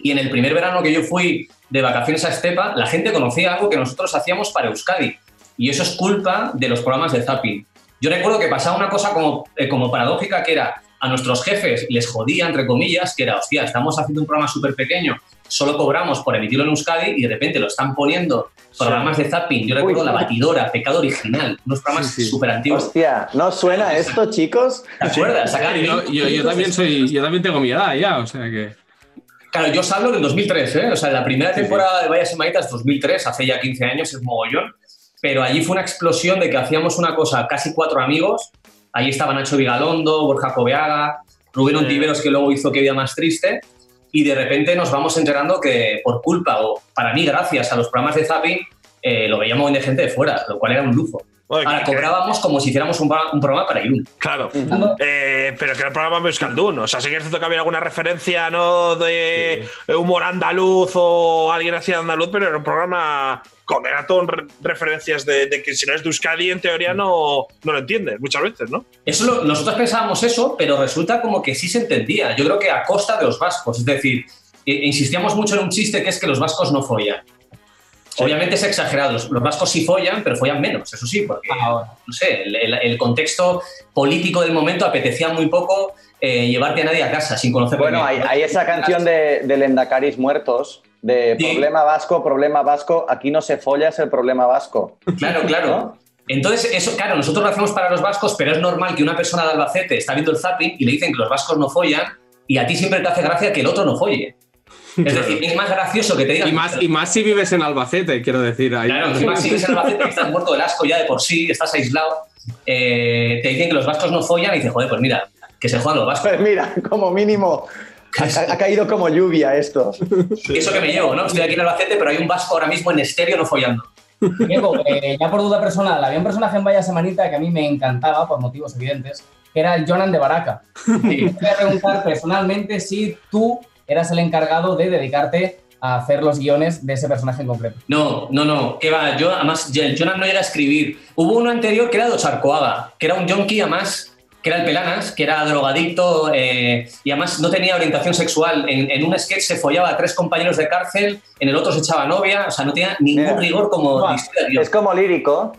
y en el primer verano que yo fui de vacaciones a Estepa, la gente conocía algo que nosotros hacíamos para Euskadi. Y eso es culpa de los programas de Zapping. Yo recuerdo que pasaba una cosa como, eh, como paradójica que era a nuestros jefes les jodía, entre comillas, que era, hostia, estamos haciendo un programa súper pequeño, solo cobramos por emitirlo en Euskadi y de repente lo están poniendo programas de Zapping. Yo recuerdo Uy. La Batidora, Pecado Original, unos programas súper antiguos. Hostia, ¿no suena esto, chicos? ¿Te acuerdas? Yo, yo- yo también soy, yo también tengo mi edad ya, o sea que. Claro, yo os hablo del 2003, ¿eh? O sea, la primera Sí, sí. temporada de Vaya Semanitas 2003, hace ya 15 años, es mogollón. Pero allí fue una explosión de que hacíamos una cosa, casi cuatro amigos. Ahí estaba Nacho Vigalondo, Borja Cobeaga, Rubén Ontiveros, que luego hizo Que Vida Más Triste. Y de repente nos vamos enterando que por culpa, o para mí gracias a los programas de Zapping, eh, lo veíamos de gente de fuera, lo cual era un lujo. Ahora que- cobrábamos como si hiciéramos un, un programa para Irún. Claro, Eh, pero que era el programa Euskaldun. O sea, sí que es cierto que había alguna referencia, ¿no? De humor andaluz o alguien hacía andaluz, pero era un programa con era todo re- referencias de, de que si no es de Euskadi, en teoría no, no lo entiendes muchas veces, ¿no? Eso lo- nosotros pensábamos eso, pero resulta como que sí se entendía. Yo creo que a costa de los vascos. Es decir, insistíamos mucho en un chiste que es que los vascos no follan. Obviamente es exagerado. Los, los vascos sí follan, pero follan menos, eso sí, porque, no sé, el, el- el contexto político del momento apetecía muy poco eh, llevarte a nadie a casa sin conocer Bueno, hay, hay esa canción de, de Lendacaris Muertos, de problema vasco, problema vasco, aquí no se folla, es el problema vasco. Claro, claro. Entonces, eso, claro, nosotros lo hacemos para los vascos, pero es normal que una persona de Albacete está viendo el zapping y le dicen que los vascos no follan y a ti siempre te hace gracia que el otro no folle. Es decir, es más gracioso que te digan. Y más, y más si vives en Albacete, quiero decir. Ahí. Claro, encima si vives en Albacete y estás muerto del asco ya de por sí, estás aislado, eh, te dicen que los vascos no follan y dices, joder, pues mira, que se jodan los vascos. Pues mira, como mínimo, ha, ha caído como lluvia esto. Eso que me llevo, ¿no? Estoy aquí en Albacete, pero hay un vasco ahora mismo en estéreo no follando. Diego, eh, ya por duda personal, había un personaje en Vaya Semanita que a mí me encantaba por motivos evidentes, que era el Jonan de Baraca. Y te voy a preguntar personalmente si tú eras el encargado de dedicarte a hacer los guiones de ese personaje en concreto. No, no, no, que va, yo además, el Jonas no llega a escribir. Hubo uno anterior que era de Ocharcoaga, que era un yonki además, que era el Pelanas, que era drogadicto eh, y además no tenía orientación sexual. En, en un sketch se follaba a tres compañeros de cárcel, en el otro se echaba novia, o sea, no tenía ningún rigor como guion. Es como lírico.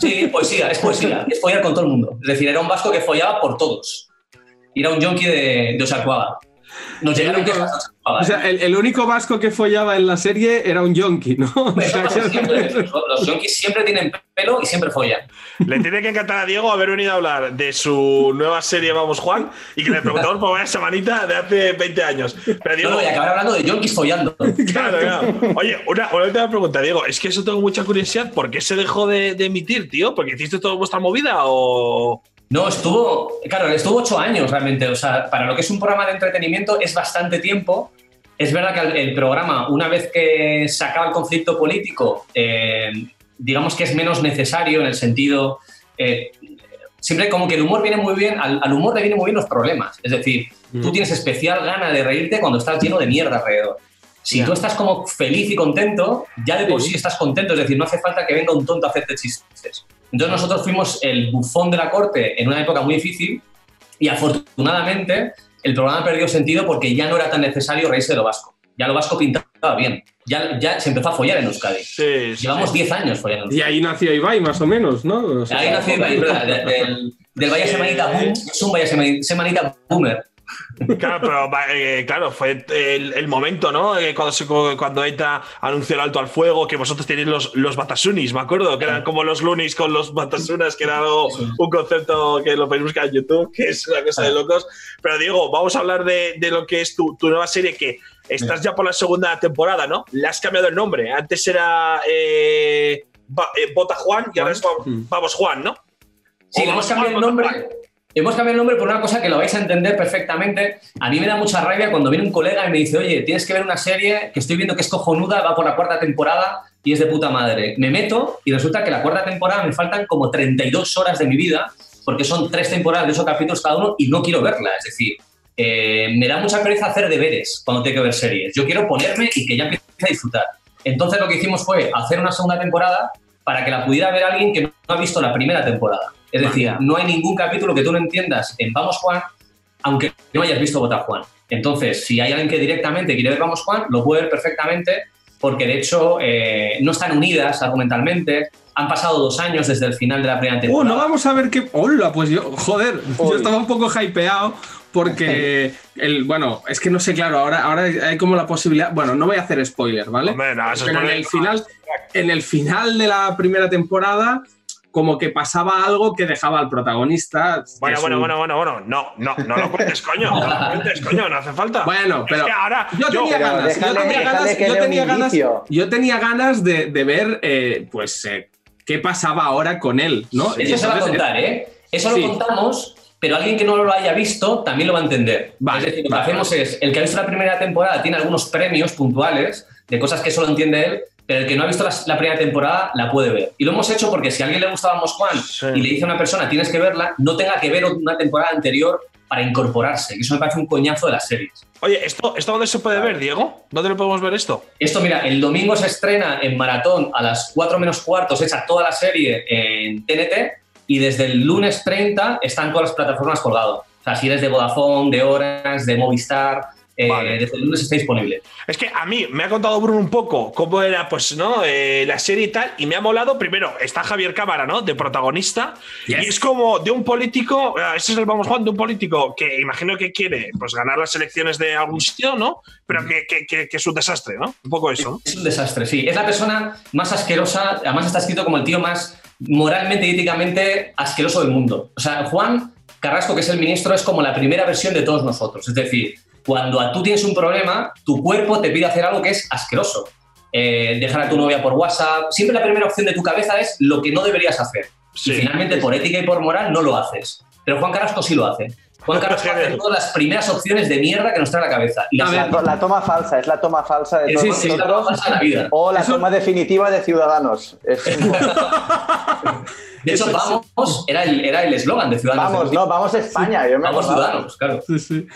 Sí, poesía, es poesía, es follar con todo el mundo. Es decir, era un vasco que follaba por todos. Y era un yonki de, de. Nos El llegaron único- quejas O sea, el, el único vasco que follaba en la serie era un yonki, ¿no? O sea, Siempre, los, los yonkis siempre tienen pelo y siempre follan. Le tiene que encantar a Diego haber venido a hablar de su nueva serie Vamos Juan y que le preguntamos por una semanita de hace 20 años. Pero Diego, No, no, y acabar hablando de yonkis follando. Claro, claro. Oye, una, una última pregunta, Diego. Es que eso tengo mucha curiosidad. ¿Por qué se dejó de, de emitir, tío? ¿Porque hiciste toda vuestra movida o...? No, estuvo, claro, estuvo ocho años realmente. O sea, para lo que es un programa de entretenimiento es bastante tiempo. Es verdad que el, programa, una vez que se acaba el conflicto político, eh, digamos que es menos necesario en el sentido. eh, siempre como que el humor viene muy bien, al, al humor le vienen muy bien los problemas. Es decir, tú tienes especial gana de reírte cuando estás lleno de mierda alrededor. Si tú estás como feliz y contento, ya de por Sí. sí estás contento. Es decir, no hace falta que venga un tonto a hacerte chistes. Entonces nosotros fuimos el bufón de la corte en una época muy difícil y afortunadamente el programa perdió sentido porque ya no era tan necesario reírse de lo vasco. Ya lo vasco pintaba bien. Ya, ya se empezó a follar en Euskadi. Llevamos 10 años follando. Y ahí nació Ibai, más o menos, ¿no? O sea, Ahí nació Ibai, ¿verdad? De- del, del Vaya Semanita Boom. Es un Semani- Semanita Boomer. Claro, pero va, eh, claro, fue el, el momento, ¿no? Eh, cuando, se- cuando ETA anunció el alto al fuego, que vosotros tenéis los, los batasunis, me acuerdo, que eran como los lunis con los batasunas, que era algo- un concepto que lo podéis buscar en YouTube, que es una cosa de locos. Pero Diego, vamos a hablar de, de lo que es tu, tu nueva serie, que estás ya por la segunda temporada, ¿no? Le has cambiado el nombre. Antes era eh, eh, Bota Juan y ahora es Va- Vamos Juan, ¿no? Sí, le hemos vamos a cambiado el nombre. Hemos cambiado el nombre por una cosa que lo vais a entender perfectamente. A mí me da mucha rabia cuando viene un colega y me dice, oye, tienes que ver una serie que estoy viendo que es cojonuda, va por la cuarta temporada y es de puta madre. Me meto y resulta que la cuarta temporada me faltan como 32 horas de mi vida porque son tres temporadas de ocho capítulos cada uno y no quiero verla. Es decir, eh, me da mucha pereza hacer deberes cuando tengo que ver series. Yo quiero ponerme y que ya empiece a disfrutar. Entonces lo que hicimos fue hacer una segunda temporada para que la pudiera ver alguien que no ha visto la primera temporada. Es decir, no hay ningún capítulo que tú no entiendas en Vamos Juan, aunque no hayas visto Vota Juan. Entonces, si hay alguien que directamente quiere ver Vamos Juan, lo puede ver perfectamente, porque de hecho eh, no están unidas argumentalmente. Han pasado dos años desde el final de la primera Oh, temporada. no vamos a ver qué. Hola, pues yo, joder, yo estaba un poco hypeado porque el, bueno, es que no sé, claro, ahora, ahora hay como la posibilidad. Bueno, no voy a hacer spoiler, ¿vale? Hombre, no, Pero en el final, en el final de la primera temporada, como que pasaba algo que dejaba al protagonista. Bueno, bueno, un- bueno, bueno, bueno, no, no, no lo cuentes, coño, no lo cuentes, coño, no hace falta. Bueno, pero es que ahora yo tenía Pero ganas, yo tenía ganas, que yo dé un tenía ganas, indicio. yo tenía ganas de, de ver, eh, pues, eh, qué pasaba ahora con él, ¿no? Eso se va a contar, ¿eh? Eso Sí. lo contamos, pero alguien que no lo haya visto también lo va a entender. Vale, es decir, lo vale, que hacemos es, el que ha visto la primera temporada tiene algunos premios puntuales de cosas que solo entiende él, pero el que no ha visto la, la primera temporada la puede ver. Y lo hemos hecho porque si a alguien le gustaba Juan Sí. y le dice a una persona tienes que verla, no tenga que ver una temporada anterior para incorporarse. Que eso me parece un coñazo de las series. Oye, ¿esto, ¿esto dónde se puede ver, Diego? ¿Dónde lo podemos ver esto? Esto, mira, el domingo se estrena en Maratón a las 4 menos cuartos, hecha toda la serie en TNT, y desde el lunes 30 están todas las plataformas colgadas. O sea, si eres de Vodafone, de Orange, de Movistar, eh, Vale. desde el lunes está disponible. Es que a mí me ha contado Bruno un poco cómo era, pues, ¿no? Eh, la serie y tal, y me ha molado. Primero, está Javier Cámara, ¿no? De protagonista. Yes. Y es como de un político, eh, ese es el Vamos Juan, de un político que imagino que quiere, pues, ganar las elecciones de algún sitio, ¿no? Pero que, que- que- que es un desastre, ¿no? Un poco eso, ¿no? Es un desastre, sí. Es la persona más asquerosa, además está escrito como el tío más moralmente y éticamente asqueroso del mundo. O sea, Juan Carrasco, que es el ministro, es como la primera versión de todos nosotros. Es decir, cuando a- tú tienes un problema, tu cuerpo te pide hacer algo que es asqueroso. Eh, dejar a tu novia por WhatsApp. Siempre la primera opción de tu cabeza es lo que no deberías hacer. Sí. Y finalmente, por ética y por moral, no lo haces. Pero Juan Carrasco sí lo hace. Juan Carrasco hace Genial. todas las primeras opciones de mierda que nos trae a la cabeza. Y las A ver, La, to- la toma falsa, es la toma falsa de todos es la nosotros. falsa de la vida. O la Eso- toma definitiva de Ciudadanos. Es De hecho, vamos, era el era el eslogan de Ciudadanos. vamos, no, vamos a España. Yo me Vamos acordaba. Ciudadanos, claro. Sí, sí.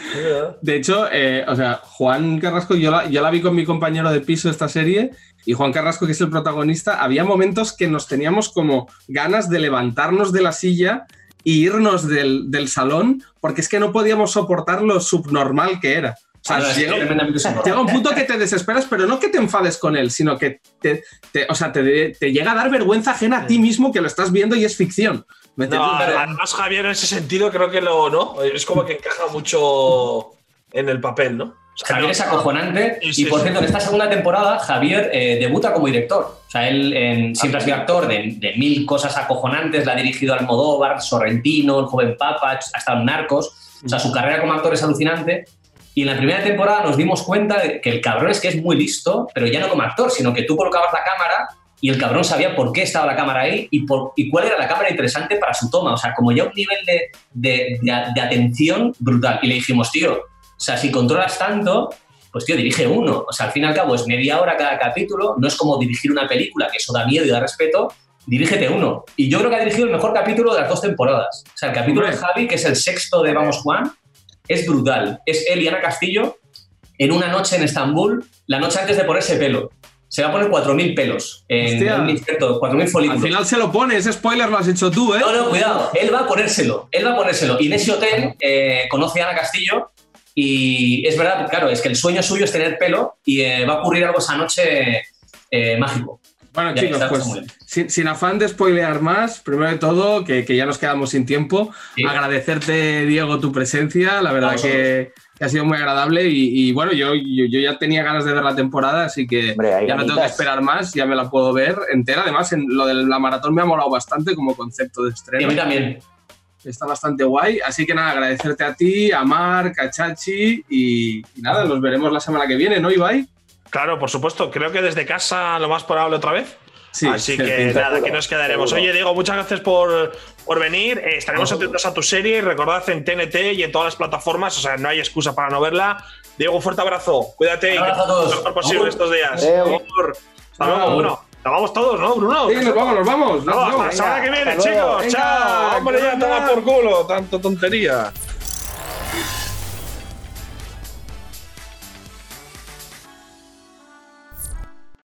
De hecho, eh, o sea, Juan Carrasco, yo la, yo la vi con mi compañero de piso esta serie, y Juan Carrasco, que es el protagonista, había momentos que nos teníamos como ganas de levantarnos de la silla e irnos del, del salón, porque es que no podíamos soportar lo subnormal que era. O sea, Ah, es llega, tremendamente subnormal. llega un punto que te desesperas, pero no que te enfades con él, sino que te, te- o sea, te, te llega a dar vergüenza ajena a ti mismo que lo estás viendo y es ficción. Además, Javier, en ese sentido, creo que lo, ¿no? Es como que encaja mucho en el papel, ¿no? Javier es acojonante sí, y por cierto en esta segunda temporada Javier eh, debuta como director. O sea, él en- siempre ha sido actor de, de mil cosas acojonantes, la ha dirigido Almodóvar, Sorrentino, El joven Papa, ha estado en Narcos. O sea, su carrera como actor es alucinante. Y en la primera temporada nos dimos cuenta de que el cabrón es que es muy listo, pero ya no como actor, sino que tú colocabas la cámara y el cabrón sabía por qué estaba la cámara ahí y, por, y cuál era la cámara interesante para su toma. O sea, como ya un nivel de, de- de- atención brutal. Y le dijimos, tío, sea, si controlas tanto, pues tío, dirige uno. O sea, al fin y al cabo es media hora cada capítulo, no es como dirigir una película, que eso da miedo y da respeto, dirígete uno. Y yo creo que ha dirigido el mejor capítulo de las dos temporadas. O sea, el capítulo de Javi, que es el sexto de Vamos Juan, es brutal. Es él y Ana Castillo en una noche en Estambul, la noche antes de ponerse pelo. Se va a poner 4.000 pelos en Hostia. un injerto, 4.000 Al folículos. final se lo pone, ese spoiler lo has hecho tú, ¿eh? No, no, cuidado. Él va a ponérselo. Él va a ponérselo. Y en ese hotel eh, conoce a Ana Castillo y es verdad, claro, es que el sueño suyo es tener pelo y eh, va a ocurrir algo esa noche eh, mágico. Bueno, Ya chicos, pues sin, sin afán de spoilear más, primero de todo, que, que ya nos quedamos sin tiempo, Sí. agradecerte, Diego, tu presencia, la verdad que, que ha sido muy agradable y, y bueno, yo, yo, yo ya tenía ganas de ver la temporada, así que Hombre, ya no tengo que esperar más, ya me la puedo ver entera. Además, en lo de la maratón me ha molado bastante como concepto de Y a mí estreno. también. Está bastante guay, así que nada, agradecerte a ti, a Marc, a Chachi y, y nada, nos veremos la semana que viene, ¿no, Ibai? Claro, por supuesto. Creo que desde casa lo más probable otra vez. Sí, Así sí, que nada, seguro, que nos quedaremos. seguro. Oye, Diego, muchas gracias por, por venir. Eh, estaremos atentos a tu serie. Recordad en TNT y en todas las plataformas. O sea, no hay excusa para no verla. Diego, un fuerte abrazo. Cuídate y que abrazo a todo todos. lo mejor posible estos días. Hasta luego, Bruno. Nos vamos todos, ¿no, Bruno? Sí, nos vamos, nos vamos. nos No, hasta la vamos. semana que viene, chicos. Venga, Chao. Hombre, ya toma por culo. Tanto tontería.